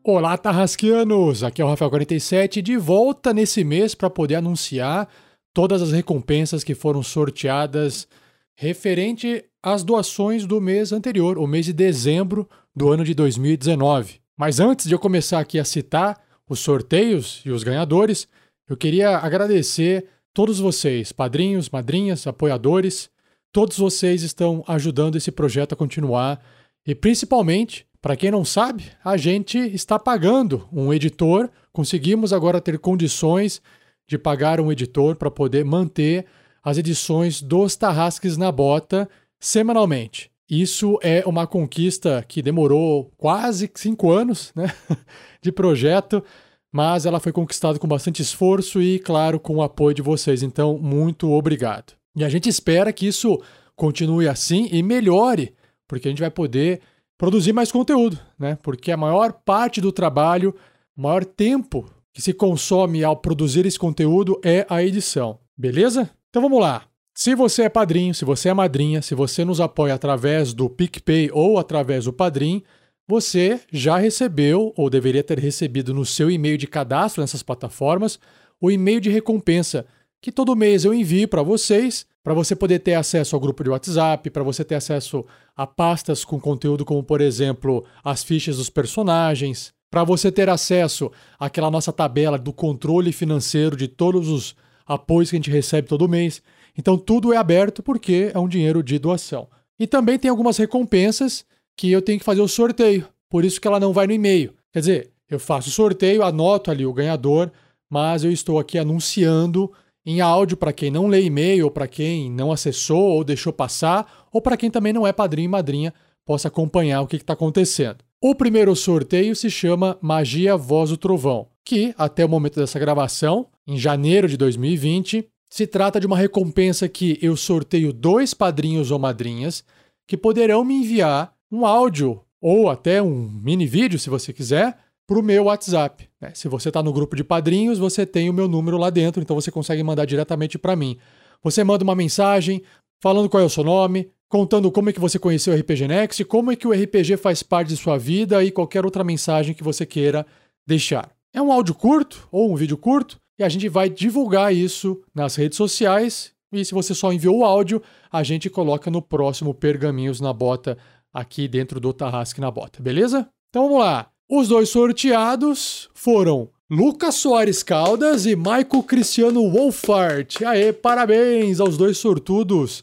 Speaker 1: Olá, Tarrasquianos! Aqui é o Rafael47, de volta nesse mês para poder anunciar todas as recompensas que foram sorteadas referente às doações do mês anterior, o mês de dezembro do ano de 2019. Mas antes de eu começar aqui a citar os sorteios e os ganhadores, eu queria agradecer todos vocês, padrinhos, madrinhas, apoiadores. Todos vocês estão ajudando esse projeto a continuar e principalmente para quem não sabe, a gente está pagando um editor, conseguimos agora ter condições de pagar um editor para poder manter as edições dos Tarrasques na Bota semanalmente. Isso é uma conquista que demorou quase cinco anos né, de projeto, mas ela foi conquistada com bastante esforço e, claro, com o apoio de vocês. Então, muito obrigado. E a gente espera que isso continue assim e melhore, porque a gente vai poder produzir mais conteúdo, né? Porque a maior parte do trabalho, o maior tempo que se consome ao produzir esse conteúdo é a edição. Beleza? Então vamos lá. Se você é padrinho, se você é madrinha, se você nos apoia através do PicPay ou através do Padrim, você já recebeu ou deveria ter recebido no seu e-mail de cadastro nessas plataformas o e-mail de recompensa que todo mês eu envio para vocês, para você poder ter acesso ao grupo de WhatsApp, para você ter acesso a pastas com conteúdo como, por exemplo, as fichas dos personagens, para você ter acesso àquela nossa tabela do controle financeiro de todos os apoios que a gente recebe todo mês. Então tudo é aberto porque é um dinheiro de doação. E também tem algumas recompensas que eu tenho que fazer o sorteio, por isso que ela não vai no e-mail. Quer dizer, eu faço o sorteio, anoto ali o ganhador, mas eu estou aqui anunciando em áudio para quem não lê e-mail, ou para quem não acessou ou deixou passar, ou para quem também não é padrinho e madrinha, possa acompanhar o que está acontecendo. O primeiro sorteio se chama Magia Voz do Trovão, que, até o momento dessa gravação, em janeiro de 2020, se trata de uma recompensa que eu sorteio dois padrinhos ou madrinhas que poderão me enviar um áudio ou até um mini vídeo, se você quiser, para o meu WhatsApp. Né? Se você está no grupo de padrinhos, você tem o meu número lá dentro, então você consegue mandar diretamente para mim. Você manda uma mensagem falando qual é o seu nome, contando como é que você conheceu o RPG Next, como é que o RPG faz parte de sua vida e qualquer outra mensagem que você queira deixar. É um áudio curto ou um vídeo curto e a gente vai divulgar isso nas redes sociais. E se você só enviou o áudio, a gente coloca no próximo Pergaminhos na Bota aqui dentro do Tarrasque na Bota, beleza? Então vamos lá. Os dois sorteados foram Lucas Soares Caldas e Michael Cristiano Wolfart. Aê, parabéns aos dois sortudos.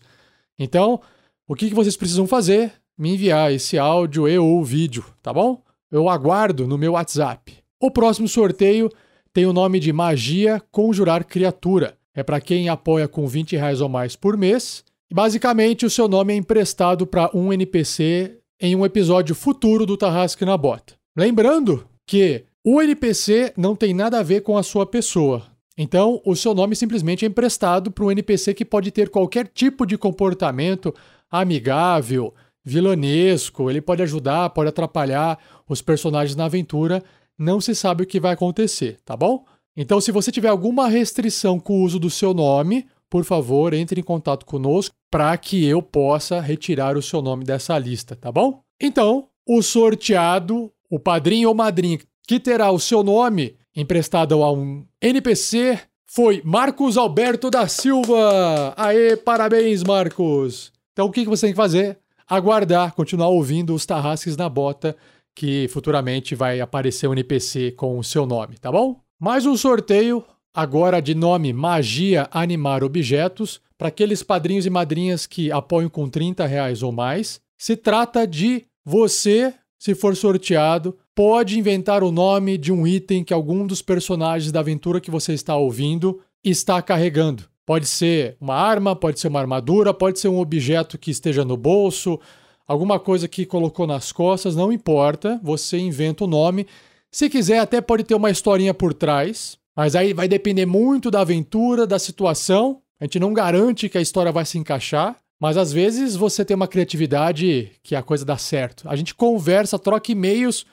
Speaker 1: Então, o que, vocês precisam fazer? Me enviar esse áudio e ou vídeo, tá bom? Eu aguardo no meu WhatsApp. O próximo sorteio tem o nome de Magia Conjurar Criatura. É para quem apoia com 20 reais ou mais por mês. Basicamente, o seu nome é emprestado para um NPC em um episódio futuro do Tarrasque na Bota. Lembrando que o NPC não tem nada a ver com a sua pessoa. Então, o seu nome simplesmente é emprestado para um NPC que pode ter qualquer tipo de comportamento amigável, vilanesco, ele pode ajudar, pode atrapalhar os personagens na aventura, não se sabe o que vai acontecer, tá bom? Então, se você tiver alguma restrição com o uso do seu nome, por favor, entre em contato conosco para que eu possa retirar o seu nome dessa lista, tá bom? Então, o sorteado, o padrinho ou madrinha que terá o seu nome emprestado a um NPC foi Marcos Alberto da Silva. Aê, parabéns, Marcos! Então, o que você tem que fazer? Aguardar, continuar ouvindo os Tarrasques na Bota, que futuramente vai aparecer um NPC com o seu nome, tá bom? Mais um sorteio, agora de nome Magia Animar Objetos, para aqueles padrinhos e madrinhas que apoiam com 30 reais ou mais. Se trata de você, se for sorteado, pode inventar o nome de um item que algum dos personagens da aventura que você está ouvindo está carregando. Pode ser uma arma, pode ser uma armadura, pode ser um objeto que esteja no bolso, alguma coisa que colocou nas costas, não importa, você inventa o nome. Se quiser, até pode ter uma historinha por trás, mas aí vai depender muito da aventura, da situação. A gente não garante que a história vai se encaixar, mas às vezes você tem uma criatividade que a coisa dá certo. A gente conversa, troca e-mails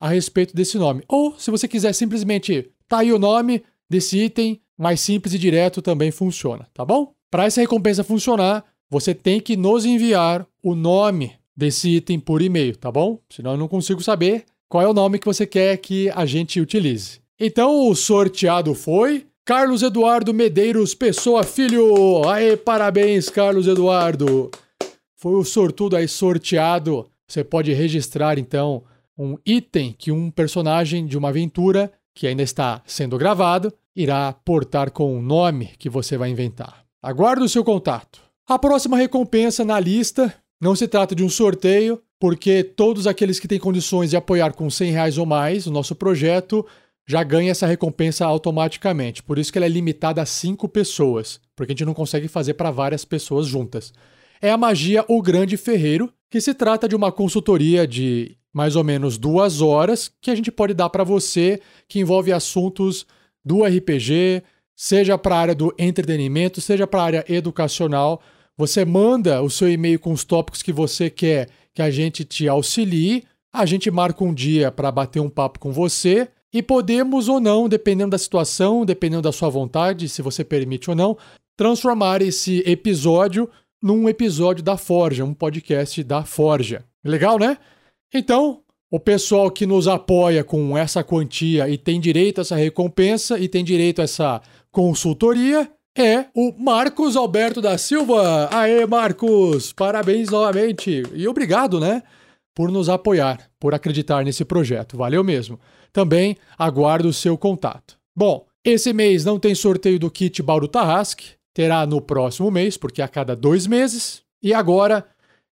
Speaker 1: a respeito desse nome. Ou, se você quiser simplesmente tá aí o nome desse item, mais simples e direto também funciona, tá bom? Para essa recompensa funcionar, você tem que nos enviar o nome desse item por e-mail, tá bom? Senão eu não consigo saber qual é o nome que você quer que a gente utilize. Então o sorteado foi Carlos Eduardo Medeiros Pessoa Filho. Aê, parabéns, Carlos Eduardo. Foi o sortudo aí sorteado. Você pode registrar então um item que um personagem de uma aventura que ainda está sendo gravado irá portar com o nome que você vai inventar. Aguardo o seu contato. A próxima recompensa na lista não se trata de um sorteio, porque todos aqueles que têm condições de apoiar com 100 reais ou mais o nosso projeto já ganham essa recompensa automaticamente. Por isso que ela é limitada a 5 pessoas, porque a gente não consegue fazer para várias pessoas juntas. É a magia O Grande Ferreiro, que se trata de uma consultoria de mais ou menos duas horas que a gente pode dar para você, que envolve assuntos do RPG, seja para a área do entretenimento, seja para a área educacional. Você manda o seu e-mail com os tópicos que você quer que a gente te auxilie. A gente marca um dia para bater um papo com você e podemos ou não, dependendo da situação, dependendo da sua vontade, se você permite ou não, transformar esse episódio num episódio da Forja, um podcast da Forja. Legal, né? Então, o pessoal que nos apoia com essa quantia e tem direito a essa recompensa e tem direito a essa consultoria é o Marcos Alberto da Silva. Aê, Marcos! Parabéns novamente. E obrigado, né? Por nos apoiar, por acreditar nesse projeto. Valeu mesmo. Também aguardo o seu contato. Bom, esse mês não tem sorteio do kit Bauru Tarrasque. Terá no próximo mês, porque é a cada dois meses. E agora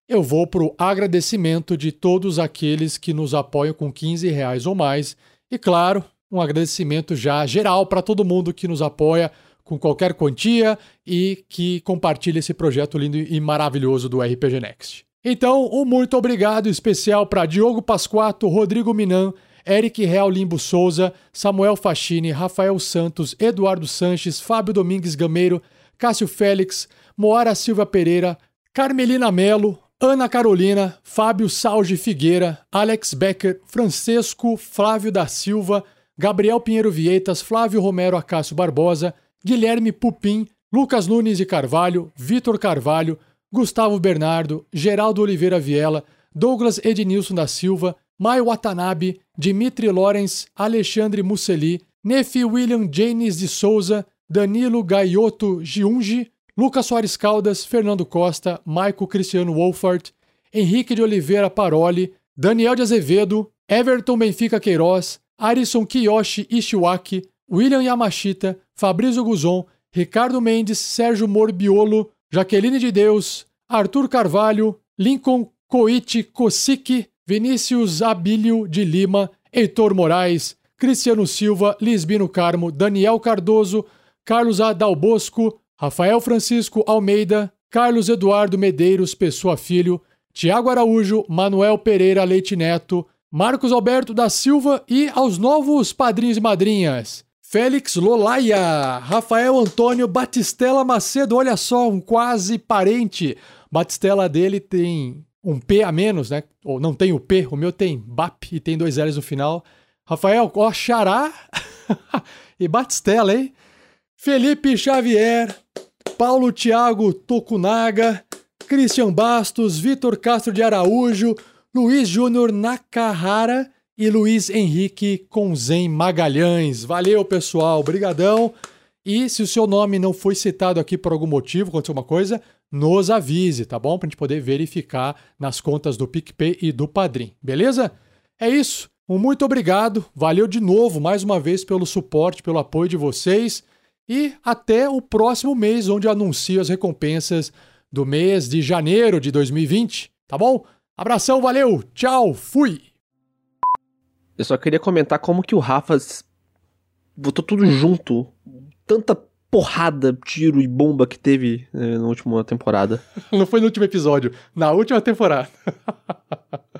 Speaker 1: eu vou para o agradecimento de todos aqueles que nos apoiam com 15 reais ou mais. E claro, um agradecimento já geral para todo mundo que nos apoia com qualquer quantia e que compartilha esse projeto lindo e maravilhoso do RPG Next. Então, um muito obrigado especial para Diogo Pasquato, Rodrigo Minan, Eric Real Limbo Souza, Samuel Fachini, Rafael Santos, Eduardo Sanches, Fábio Domingues Gameiro, Cássio Félix, Moara Silva Pereira, Carmelina Melo, Ana Carolina, Fábio Salge Figueira, Alex Becker, Francesco Flávio da Silva, Gabriel Pinheiro Vieitas, Flávio Romero Acácio Barbosa, Guilherme Pupim, Lucas Nunes de Carvalho, Vitor Carvalho, Gustavo Bernardo, Geraldo Oliveira Viela, Douglas Ednilson da Silva, Maio Watanabe, Dimitri Lorenz, Alexandre Musseli, Nefi William Janes de Souza, Danilo Gaioto Giungi, Lucas Soares Caldas, Fernando Costa, Maico Cristiano Wolfart, Henrique de Oliveira Paroli, Daniel de Azevedo, Everton Benfica Queiroz, Arison Kiyoshi Ishiwaki, William Yamashita, Fabrício Guzon, Ricardo Mendes, Sérgio Morbiolo, Jaqueline de Deus, Arthur Carvalho, Lincoln Coiti Kosiki, Vinícius Abílio de Lima, Heitor Moraes, Cristiano Silva, Lisbino Carmo, Daniel Cardoso, Carlos Adalbosco, Rafael Francisco Almeida, Carlos Eduardo Medeiros Pessoa Filho, Tiago Araújo, Manuel Pereira Leite Neto, Marcos Alberto da Silva e aos novos padrinhos e madrinhas. Félix Lolaia, Rafael Antônio Batistela Macedo, olha só, um quase parente. Batistela dele tem um P a menos, né? Ou não tem o P, o meu tem BAP e tem dois L's no final. Rafael, ó, Xará e Batistela, hein? Felipe Xavier, Paulo Thiago Tokunaga, Christian Bastos, Vitor Castro de Araújo, Luiz Júnior Nakahara e Luiz Henrique Conzen Magalhães. Valeu, pessoal, brigadão. E se o seu nome não foi citado aqui por algum motivo, aconteceu uma coisa, nos avise, tá bom? Pra gente poder verificar nas contas do PicPay e do Padrim, beleza? É isso. Um muito obrigado. Valeu de novo, mais uma vez, pelo suporte, pelo apoio de vocês. E até o próximo mês, onde anuncio as recompensas do mês de janeiro de 2020, tá bom? Abração, valeu, tchau, fui!
Speaker 9: Eu só queria comentar como que o Rafa botou tudo junto. Tanta porrada, tiro e bomba que teve eh, na última temporada.
Speaker 1: Não foi no último episódio, na última temporada.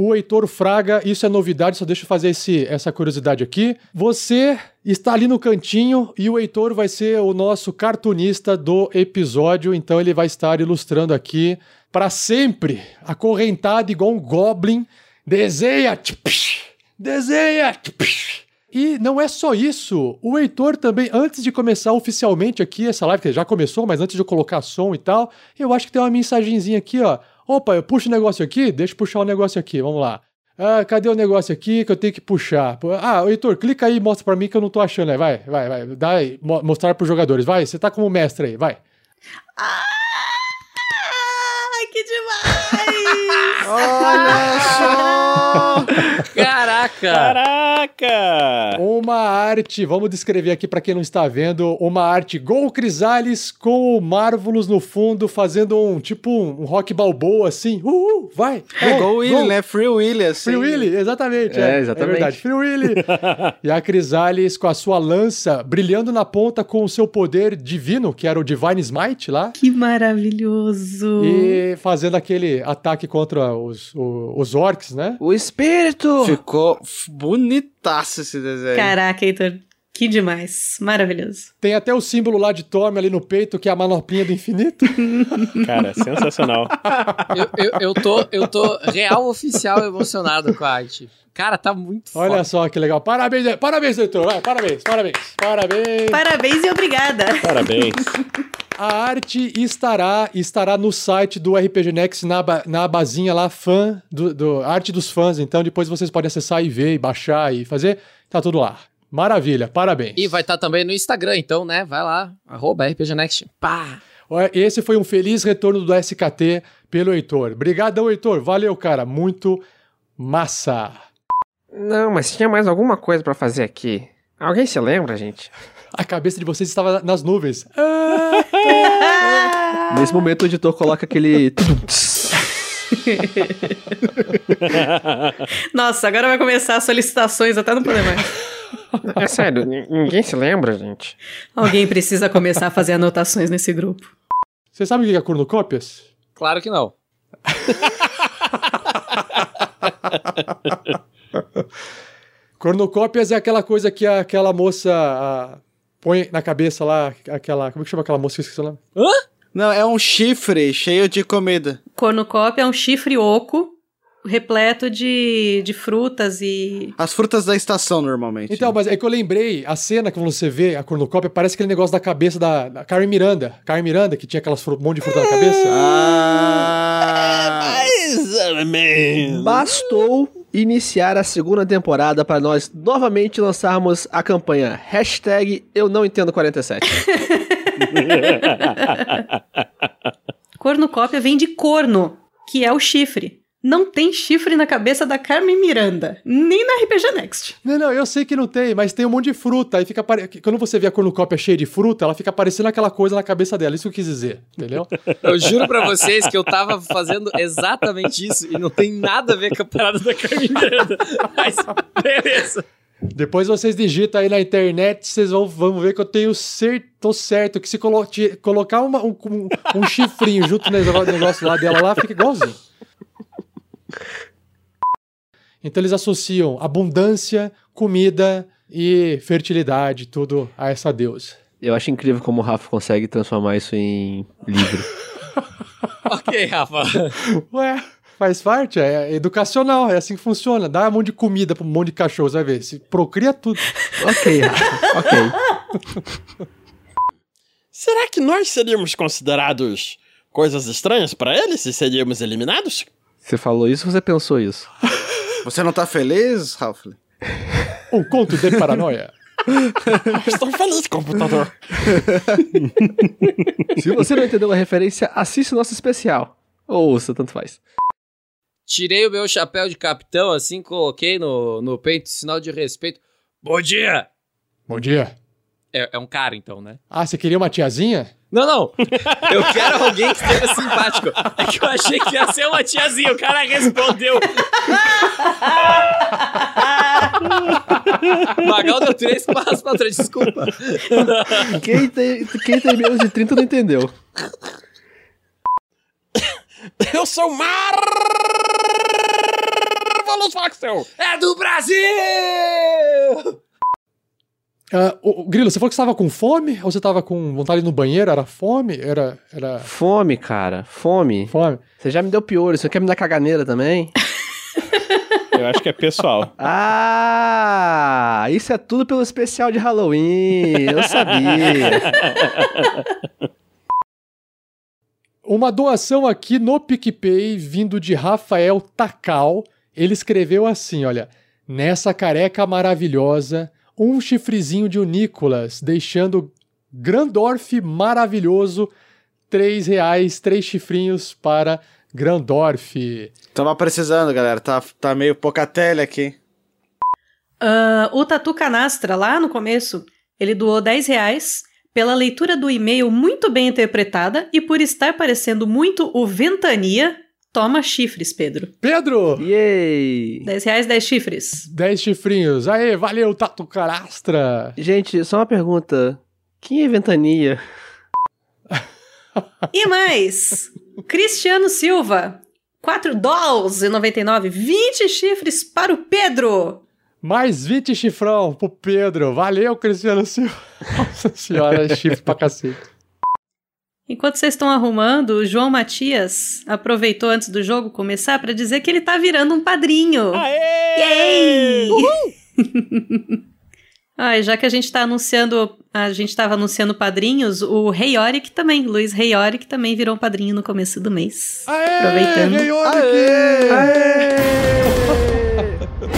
Speaker 1: O Heitor Fraga, isso é novidade, só deixa eu fazer esse, essa curiosidade aqui. Você está ali no cantinho e o Heitor vai ser o nosso cartunista do episódio, então ele vai estar ilustrando aqui para sempre, acorrentado igual um goblin. Desenha! tchupsh, Desenha! tchupsh. E não é só isso, o Heitor também, antes de começar oficialmente aqui essa live, que já começou, mas antes de eu colocar som e tal, eu acho que tem uma mensagenzinha aqui, ó. Opa, eu puxo o negócio aqui, deixa eu puxar o negócio aqui, vamos lá. Ah, cadê o negócio aqui que eu tenho que puxar? Ah, Heitor, clica aí e mostra pra mim que eu não tô achando aí. Vai, vai, vai. Dá aí, mo- mostrar pros jogadores. Vai, você tá como mestre aí, vai.
Speaker 8: Ai, que demais!
Speaker 5: Olha só!
Speaker 6: Caraca!
Speaker 7: Caraca!
Speaker 1: Uma arte, vamos descrever aqui pra quem não está vendo, uma arte Gol Crisales com o Marvelous no fundo, fazendo um tipo um, rock balboa assim. Uhul, vai.
Speaker 5: É
Speaker 1: gol,
Speaker 5: igual o Willy,
Speaker 1: gol.
Speaker 5: né? Free Willy, assim.
Speaker 1: Free Willy, exatamente.
Speaker 9: É,
Speaker 1: É,
Speaker 9: exatamente.
Speaker 1: É verdade, Free Willy. e a Crisales com a sua lança brilhando na ponta com o seu poder divino, que era o Divine Smite lá.
Speaker 8: Que maravilhoso!
Speaker 1: E fazendo aquele ataque contra os, o- os orcs, né?
Speaker 9: O espírito!
Speaker 5: Ficou bonitaço esse desenho.
Speaker 8: Caraca, Heitor, que demais. Maravilhoso.
Speaker 1: Tem até o símbolo lá de Torme ali no peito, que é a manopinha do infinito.
Speaker 7: Cara, sensacional.
Speaker 6: Eu, eu, eu, tô, eu tô real oficial emocionado com a arte. Cara, tá muito
Speaker 1: Olha
Speaker 6: foda.
Speaker 1: só que legal. Parabéns, parabéns, doutor. Vai, parabéns, parabéns, parabéns.
Speaker 8: Parabéns e obrigada.
Speaker 7: Parabéns.
Speaker 1: A arte estará estará no site do RPG Next na, aba- na abazinha lá, fã do, do arte dos fãs. Então depois vocês podem acessar e ver, e baixar e fazer. Tá tudo lá. Maravilha, parabéns.
Speaker 6: E vai estar também no Instagram, então, né? Vai lá, arroba RPGNext. Pá!
Speaker 1: Olha, Esse foi um feliz retorno do SKT pelo Heitor. Obrigadão, Heitor. Valeu, cara. Muito massa.
Speaker 9: Não, mas tinha mais alguma coisa pra fazer aqui. Alguém se lembra, gente?
Speaker 1: A cabeça de vocês estava nas nuvens.
Speaker 9: Nesse momento o editor coloca aquele.
Speaker 8: Nossa, agora vai começar as solicitações até não poder mais.
Speaker 9: É sério, ni- ninguém se lembra, gente.
Speaker 8: Alguém precisa começar a fazer anotações nesse grupo.
Speaker 1: Você sabe o que é cornucópias?
Speaker 6: Claro que não.
Speaker 1: Cornucópias é aquela coisa que a- aquela moça ah, põe na cabeça lá, aquela. Como é que chama aquela moça que esqueci o nome?
Speaker 5: Não, é um chifre cheio de comida.
Speaker 8: Cornucópia é um chifre oco repleto de, de frutas e.
Speaker 5: As frutas da estação, normalmente.
Speaker 1: Então, mas é que eu lembrei, a cena que você vê, a cornucópia, parece aquele negócio da cabeça da, da Carmen Miranda. Carmen Miranda, que tinha aquelas um monte de fruta na cabeça.
Speaker 5: Ah,
Speaker 9: Bastou iniciar a segunda temporada para nós novamente lançarmos a campanha Hashtag Eu Não Entendo 47.
Speaker 8: Cornucópia vem de corno, que é o chifre. Não tem chifre na cabeça da Carmen Miranda, nem na RPG Next.
Speaker 1: Não, não, eu sei que não tem, mas tem um monte de fruta. Aí fica pare... Quando você vê a cornucópia cheia de fruta, ela fica parecendo aquela coisa na cabeça dela. Isso que eu quis dizer, entendeu?
Speaker 6: Eu juro pra vocês que eu tava fazendo exatamente isso e não tem nada a ver com a parada da Carmen Miranda. Mas, beleza.
Speaker 1: Depois vocês digitam aí na internet, vocês vão, vão ver que eu tenho certo, tô certo que se colo- colocar uma- um, um- um chifrinho junto no negócio- negócio lá dela lá, fica igualzinho. Então eles associam abundância, comida e fertilidade, tudo a essa deusa.
Speaker 4: Eu acho incrível como o Rafa consegue transformar isso em livro.
Speaker 6: ok, Rafa.
Speaker 1: Ué, faz parte, é educacional, é assim que funciona. Dá um monte de comida pra um monte de cachorro, você vai ver. Se procria tudo.
Speaker 4: ok, Rafa, ok.
Speaker 10: Será que nós seríamos considerados coisas estranhas pra eles se seríamos eliminados?
Speaker 4: Você falou isso ou você pensou isso?
Speaker 5: Você não tá feliz, Ralph?
Speaker 1: Um conto de paranoia.
Speaker 10: Estou feliz, computador.
Speaker 4: Se você não entendeu a referência, assiste o nosso especial. Ou ouça, tanto faz.
Speaker 6: Tirei o meu chapéu de capitão, assim, coloquei no, no peito, sinal de respeito. Bom dia!
Speaker 1: Bom dia.
Speaker 6: É, é um cara, então, né?
Speaker 1: Ah, você queria uma tiazinha?
Speaker 6: Não, não. Eu quero alguém que seja simpático. É que eu achei que ia ser uma tiazinha. O cara respondeu. Magal deu três passos pra trás, desculpa.
Speaker 4: Quem tem, quem tem menos de 30 não entendeu.
Speaker 10: Eu sou Marvelous Voxel!
Speaker 6: É do Brasil!
Speaker 1: O, o Grilo, você falou que você estava com fome? Ou você estava com vontade de ir no banheiro? Era fome? Era. era...
Speaker 4: Fome, cara. Fome.
Speaker 1: Fome.
Speaker 4: Você já me deu pior, você quer me dar caganeira também?
Speaker 7: Eu acho que é pessoal.
Speaker 4: Ah, isso é tudo pelo especial de Halloween. Eu sabia.
Speaker 1: Uma doação aqui no PicPay, vindo de Rafael Takal. Ele escreveu assim: olha, nessa careca maravilhosa, um chifrezinho de Nicolas, deixando Grandorf maravilhoso. Três reais, três chifrinhos para Grandorf.
Speaker 5: Tava precisando, galera. Tá, tá meio pouca tele aqui.
Speaker 8: Ah, o Tatu Canastra, lá no começo, ele doou 10 reais pela leitura do e-mail muito bem interpretada e por estar parecendo muito o Ventania. Toma chifres, Pedro.
Speaker 1: Pedro!
Speaker 4: Yay!
Speaker 8: 10 reais, 10 chifres.
Speaker 1: 10 chifrinhos. Aê, valeu, Tatu Canastra.
Speaker 4: Gente, só uma pergunta. Quem é Ventania?
Speaker 8: E mais, Cristiano Silva, 4 dólares e 99, 20 chifres para o Pedro.
Speaker 1: Mais 20 chifrão pro Pedro. Valeu, Cristiano Silva. Nossa senhora, é chifre pra cacete.
Speaker 8: Enquanto vocês estão arrumando, o João Matias aproveitou antes do jogo começar para dizer que ele tá virando um padrinho.
Speaker 10: Aê!
Speaker 8: Yay! Ai, já que a gente tá anunciando, a gente tava anunciando padrinhos, o Rei Yorick também, Luiz Rei Yorick também virou um padrinho no começo do mês.
Speaker 1: Aê,
Speaker 8: Aproveitando.
Speaker 1: Rei Yorick!